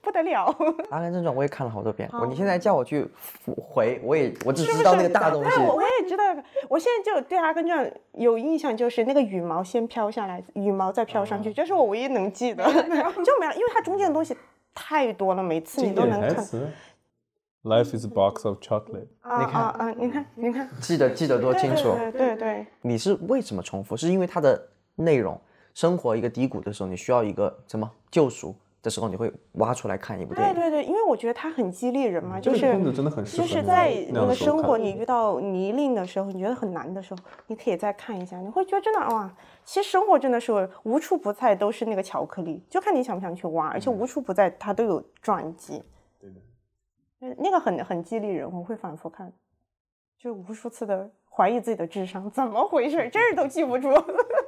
不得了，《阿甘正传》我也看了好多遍，我你现在叫我去回，我也我只知道那个大东西。对，我我也知道，我现在就对阿甘正传有印象，就是那个羽毛先飘下来，羽毛再飘上去，这是我唯一能记的，就没了，因为它中间的东西太多了，每次你都能看。，Life is a box of chocolate。啊啊啊！你看，你看，记得记得多清楚。对对对，你是为什么重复？是因为它的内容，生活一个低谷的时候，你需要一个什么救赎的时候，你会挖出来看一部电影。对对对，因为我觉得它很激励人嘛，就是就是在那个生活你遇到泥泞的时候，你觉得很难的时候，你可以再看一下，你会觉得真的哇，其实生活真的是无处不在都是那个巧克力，就看你想不想去挖，而且无处不在它都有转机。那个很很激励人，我会反复看，就无数次的怀疑自己的智商，怎么回事？这儿都记不住，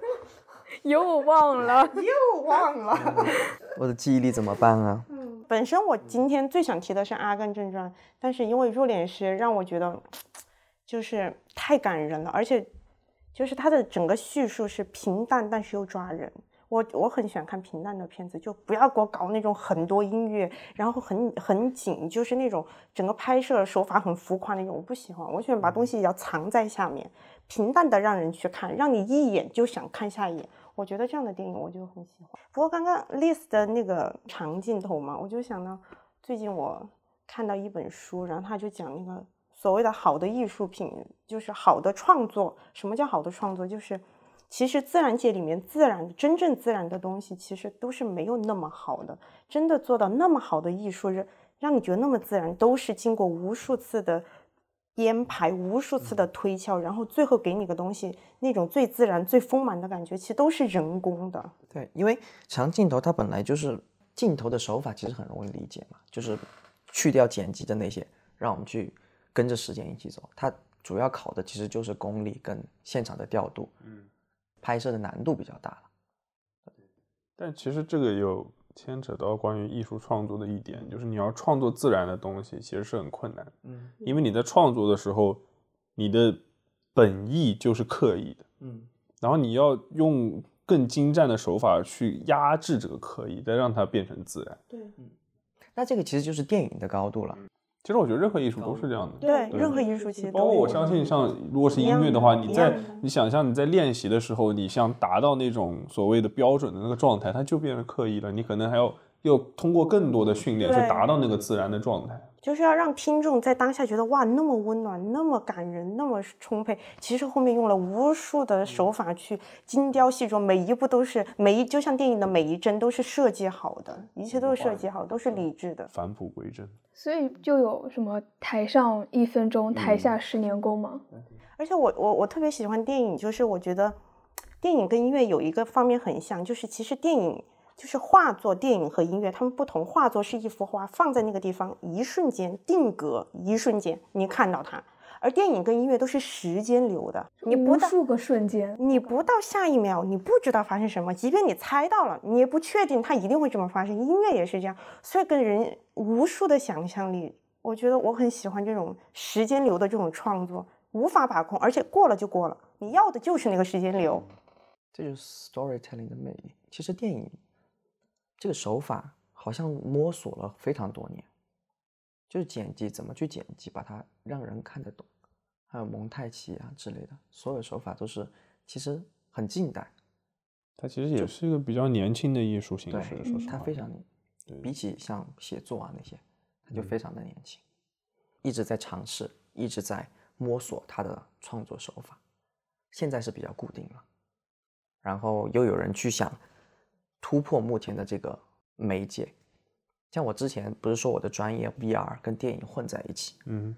又忘了。又忘了。我的记忆力怎么办啊？本身我今天最想提的是《阿甘正传》，但是因为入殓师让我觉得就是太感人了，而且就是他的整个叙述是平淡，但是又抓人。我我很喜欢看平淡的片子，就不要给我搞那种很多音乐，然后很很紧，就是那种整个拍摄手法很浮夸那种，我不喜欢。我喜欢把东西要藏在下面，平淡的让人去看，让你一眼就想看下一眼。我觉得这样的电影我就很喜欢。不过刚刚 Liz 的那个长镜头嘛，我就想到最近我看到一本书，然后他就讲那个所谓的好的艺术品，就是好的创作。什么叫好的创作？就是其实自然界里面自然真正自然的东西，其实都是没有那么好的。真的做到那么好的艺术，让让你觉得那么自然，都是经过无数次的编排、无数次的推敲，然后最后给你个东西，那种最自然、最丰满的感觉，其实都是人工的。对，因为长镜头它本来就是镜头的手法，其实很容易理解嘛，就是去掉剪辑的那些，让我们去跟着时间一起走。它主要考的其实就是功力跟现场的调度，嗯，拍摄的难度比较大了。但其实这个有牵扯到关于艺术创作的一点，就是你要创作自然的东西，其实是很困难。嗯因为你在创作的时候，你的本意就是刻意的，嗯，然后你要用更精湛的手法去压制这个刻意，再让它变成自然。对嗯那这个其实就是电影的高度了。其实我觉得任何艺术都是这样的。对，对任何艺术其实包括我相信，像如果是音乐的话，你在你想象你在练习的时候，你想达到那种所谓的标准的那个状态，它就变得刻意了。你可能还要要通过更多的训练去达到那个自然的状态。就是要让听众在当下觉得哇，那么温暖，那么感人，那么充沛。其实后面用了无数的手法去精雕细琢，每一步都是每一，就像电影的每一帧都是设计好的，一切都是设计好，都是理智的。返璞归真。所以就有什么台上一分钟，台下十年功吗？而且我我我特别喜欢电影，就是我觉得电影跟音乐有一个方面很像，就是其实电影就是画作、电影和音乐，它们不同。画作是一幅画放在那个地方，一瞬间定格，一瞬间你看到它；而电影跟音乐都是时间流的，你不到无数个瞬间，你不到下一秒，你不知道发生什么，即便你猜到了，你也不确定它一定会这么发生。音乐也是这样，所以跟人无数的想象力，我觉得我很喜欢这种时间流的这种创作，无法把控，而且过了就过了，你要的就是那个时间流。这就是 storytelling 的魅力。其实电影这个手法好像摸索了非常多年，就是剪辑怎么去剪辑，把它让人看得懂，还有蒙太奇啊之类的，所有手法都是其实很近代。它其实也是一个比较年轻的艺术形式，说实，话，它非常对比起像写作啊那些，它就非常的年轻，一直在尝试，一直在摸索他的创作手法。现在是比较固定了，然后又有人去想突破目前的这个媒介。像我之前不是说我的专业 VR 跟电影混在一起，嗯，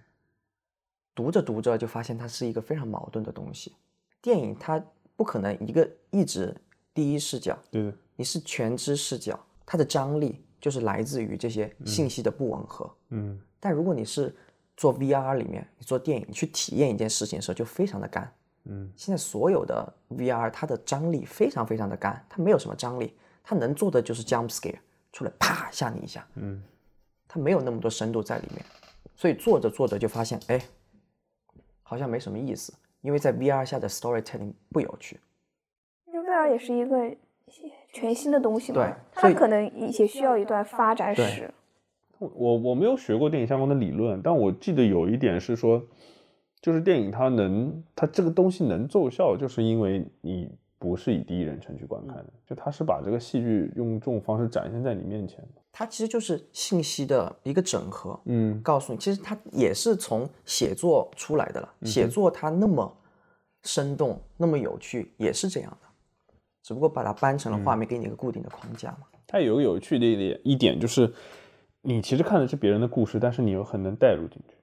读着读着就发现它是一个非常矛盾的东西。电影它不可能一个一直第一视角，对的，你是全知视角，它的张力就是来自于这些信息的不吻合。嗯，但如果你是做 VR 里面，你做电影，你去体验一件事情的时候，就非常的干。嗯，现在所有的 VR 它的张力非常非常的干，它没有什么张力，它能做的就是 jump scare 出来啪吓你一下。嗯，他没有那么多深度在里面，所以做着做着就发现，哎，好像没什么意思，因为在 VR 下的 storytelling 不有趣。因为 VR 也是一个全新的东西嘛，对它可能也需要一段发展史。我我没有学过电影相关的理论，但我记得有一点是说，就是电影它能，它这个东西能奏效，就是因为你不是以第一人称去观看的，就他是把这个戏剧用这种方式展现在你面前的。它其实就是信息的一个整合，嗯，告诉你，其实它也是从写作出来的了。写作它那么生动，那么有趣，也是这样的，只不过把它搬成了画面，给你一个固定的框架嘛。它有个有趣的一点一点就是，你其实看的是别人的故事，但是你又很能带入进去。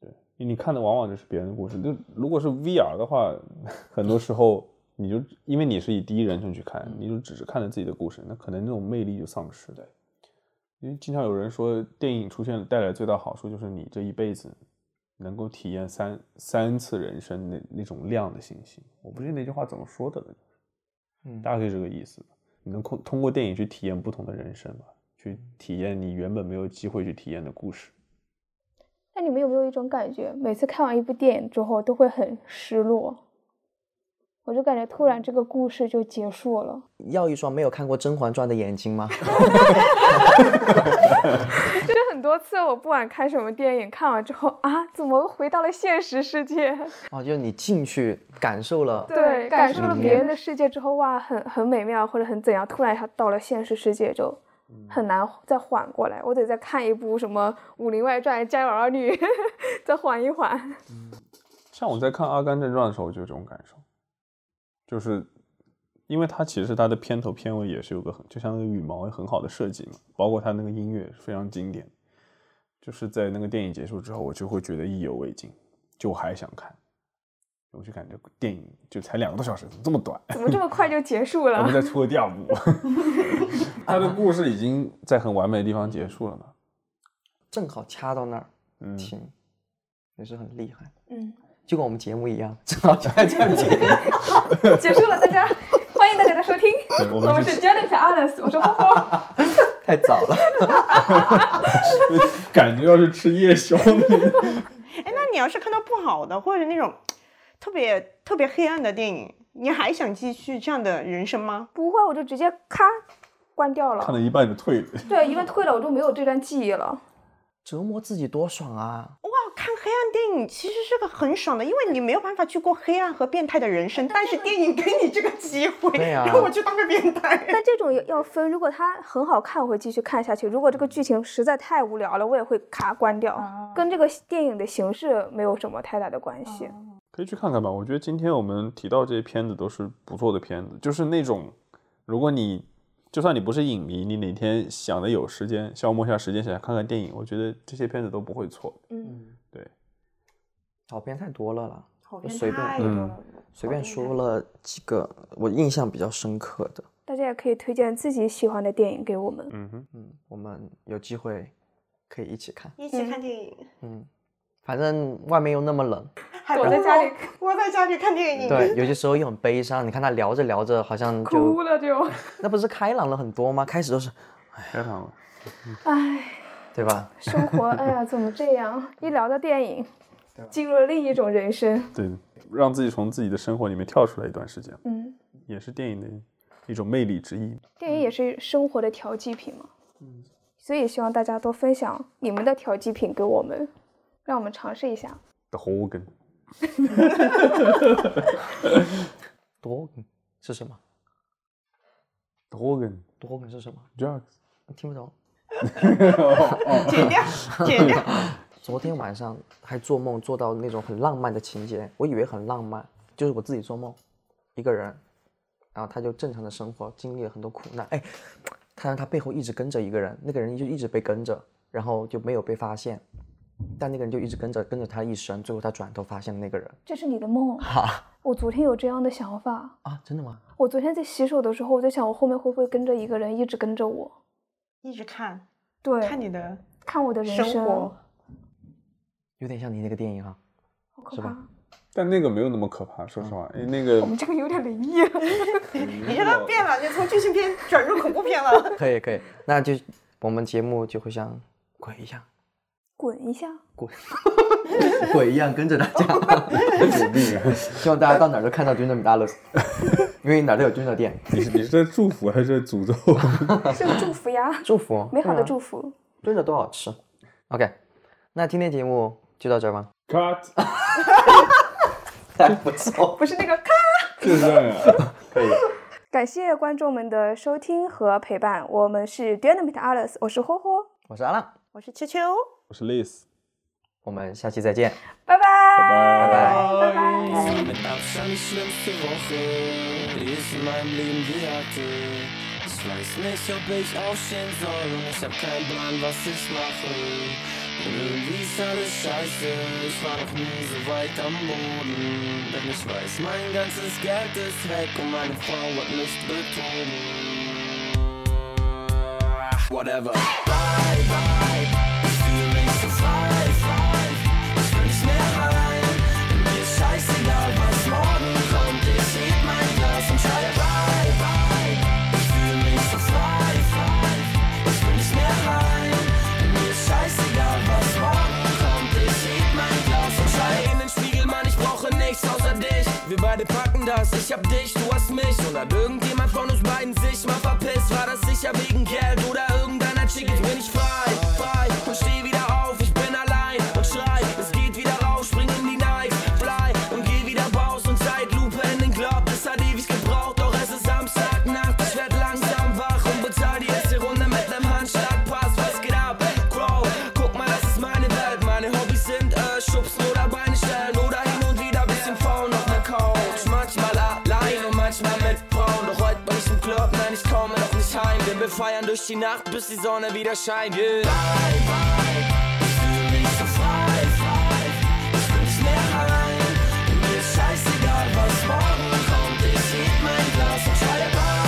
对，你看的往往就是别人的故事。就如果是 VR 的话，很多时候你就因为你是以第一人称去看，你就只是看了自己的故事，那可能那种魅力就丧失了。因为经常有人说，电影出现带来最大好处就是你这一辈子能够体验三三次人生那那种量的信息。我不记得那句话怎么说的了，嗯大概是这个意思。你能通通过电影去体验不同的人生吧，去体验你原本没有机会去体验的故事。那你们有没有一种感觉，每次看完一部电影之后都会很失落？我就感觉突然这个故事就结束了。要一双没有看过《甄嬛传》的眼睛吗？就是很多次，我不管看什么电影，看完之后啊，怎么回到了现实世界？哦，就是你进去感受了，对，感受了别人的世界之后，哇，很很美妙，或者很怎样，突然它到了现实世界就很难再缓过来。我得再看一部什么《武林外传》《家有儿女》，再缓一缓。像我在看《阿甘正传》的时候，就有这种感受，就是因为它其实它的片头片尾也是有个很，就像那个羽毛很好的设计嘛，包括它那个音乐非常经典。就是在那个电影结束之后，我就会觉得意犹未尽，就我还想看，我就感觉电影就才两个多小时，怎么这么短？怎么这么快就结束了 我们？再出个第二部，他的故事已经在很完美的地方结束了嘛？正好掐到那儿嗯，停，也是很厉害。嗯，就跟我们节目一样，正好就在这儿停。结束了，大家欢迎大家的收听。我我们们是是 Janet Alice，我是霍霍。太早了。感觉要是吃夜宵的。哎，那你要是看到不好的或者那种特别特别黑暗的电影，你还想继续这样的人生吗？不会，我就直接咔关掉了。看了一半就退了。对，一半退了，我就没有这段记忆了。折磨自己多爽啊！哇，看黑暗电影其实是个很爽的，因为你没有办法去过黑暗和变态的人生，但是电影给你这个机会，让我去当个变态。但这种要分，如果它很好看，我会继续看下去；如果这个剧情实在太无聊了，我也会卡关掉，跟这个电影的形式没有什么太大的关系。可以去看看吧。我觉得今天我们提到这些片子都是不错的片子，就是那种如果你就算你不是影迷，你哪天想的有时间，消磨一下时间想看看电影，我觉得这些片子都不会错。嗯，对，好片太多了啦，好就随便太多嗯，随便说了几个我印象比较深刻的。大家也可以推荐自己喜欢的电影给我们。嗯哼，嗯，我们有机会可以一起看。一起看电影，嗯，反正外面又那么冷，还躲在家里窝在家里看电影。对，有些时候又很悲伤。你看他聊着聊着，好像就哭了就，那不是开朗了很多吗？开始都是开朗了。唉，对吧？生活，哎呀，怎么这样？一聊到电影，进入了另一种人生。对，让自己从自己的生活里面跳出来一段时间，嗯，也是电影的一种魅力之一。电影也是生活的调剂品嘛。嗯，所以希望大家多分享你们的调剂品给我们，让我们尝试一下。The Hogan，是什么？The Hogan 多是什么？drugs。听不懂。剪掉，剪掉。昨天晚上还做梦，做到那种很浪漫的情节，我以为很浪漫，就是我自己做梦，一个人，然后他就正常的生活，经历了很多苦难。哎，他让他背后一直跟着一个人，那个人就一直被跟着，然后就没有被发现，但那个人就一直跟着跟着他一生，最后他转头发现了那个人。这是你的梦。哈 我昨天有这样的想法。啊，真的吗？我昨天在洗手的时候，我在想，我后面会不会跟着一个人一直跟着我？一直看，对，看你的看我的人生，生活。有点像你那个电影啊。是吧好可怕。但那个没有那么可怕，说实话，那个我们这个有点灵异了。你这个变了，你从剧情片转入恐怖片了。可以可以，那就我们节目就会像鬼一样，滚一下，滚鬼一样跟着大家。希望大家到哪儿都看到 Junior Dollars，因为哪儿都有 Junior 店。你是你是在祝福还是在诅咒？是个祝福呀，祝福，美好的祝福。Junior 都好吃。OK，那今天节目就到这儿吗。Cut，还不错，不是那个咔。就这样呀。可以。感谢观众们的收听和陪伴，我们是 Dynamite Alice，我是霍霍，我是阿浪，我是秋秋，我是 Liz，我们下期再见。拜拜，拜拜拜。Mit Ich weiß nicht, ob ich aufstehen soll und ich hab keinen Plan, was ich mache. Irgendwie ist alles scheiße, ich war noch nie so weit am Boden. Denn ich weiß, mein ganzes Geld ist weg und meine Frau hat mich betrogen. Whatever. Bye, bye, das, ich hab dich, du hast mich. Und hat irgendjemand von uns beiden sich mal verpisst? War das sicher wegen Geld oder irgendeiner Chick? Jetzt bin ich frei, feiern durch die Nacht, bis die Sonne wieder scheint. Yeah. Bye, bye, ich fühle mich so frei, frei. Ich bin nicht mehr allein. Mir ist scheißegal, was morgen kommt. Ich heb mein Glas und schreie Bye.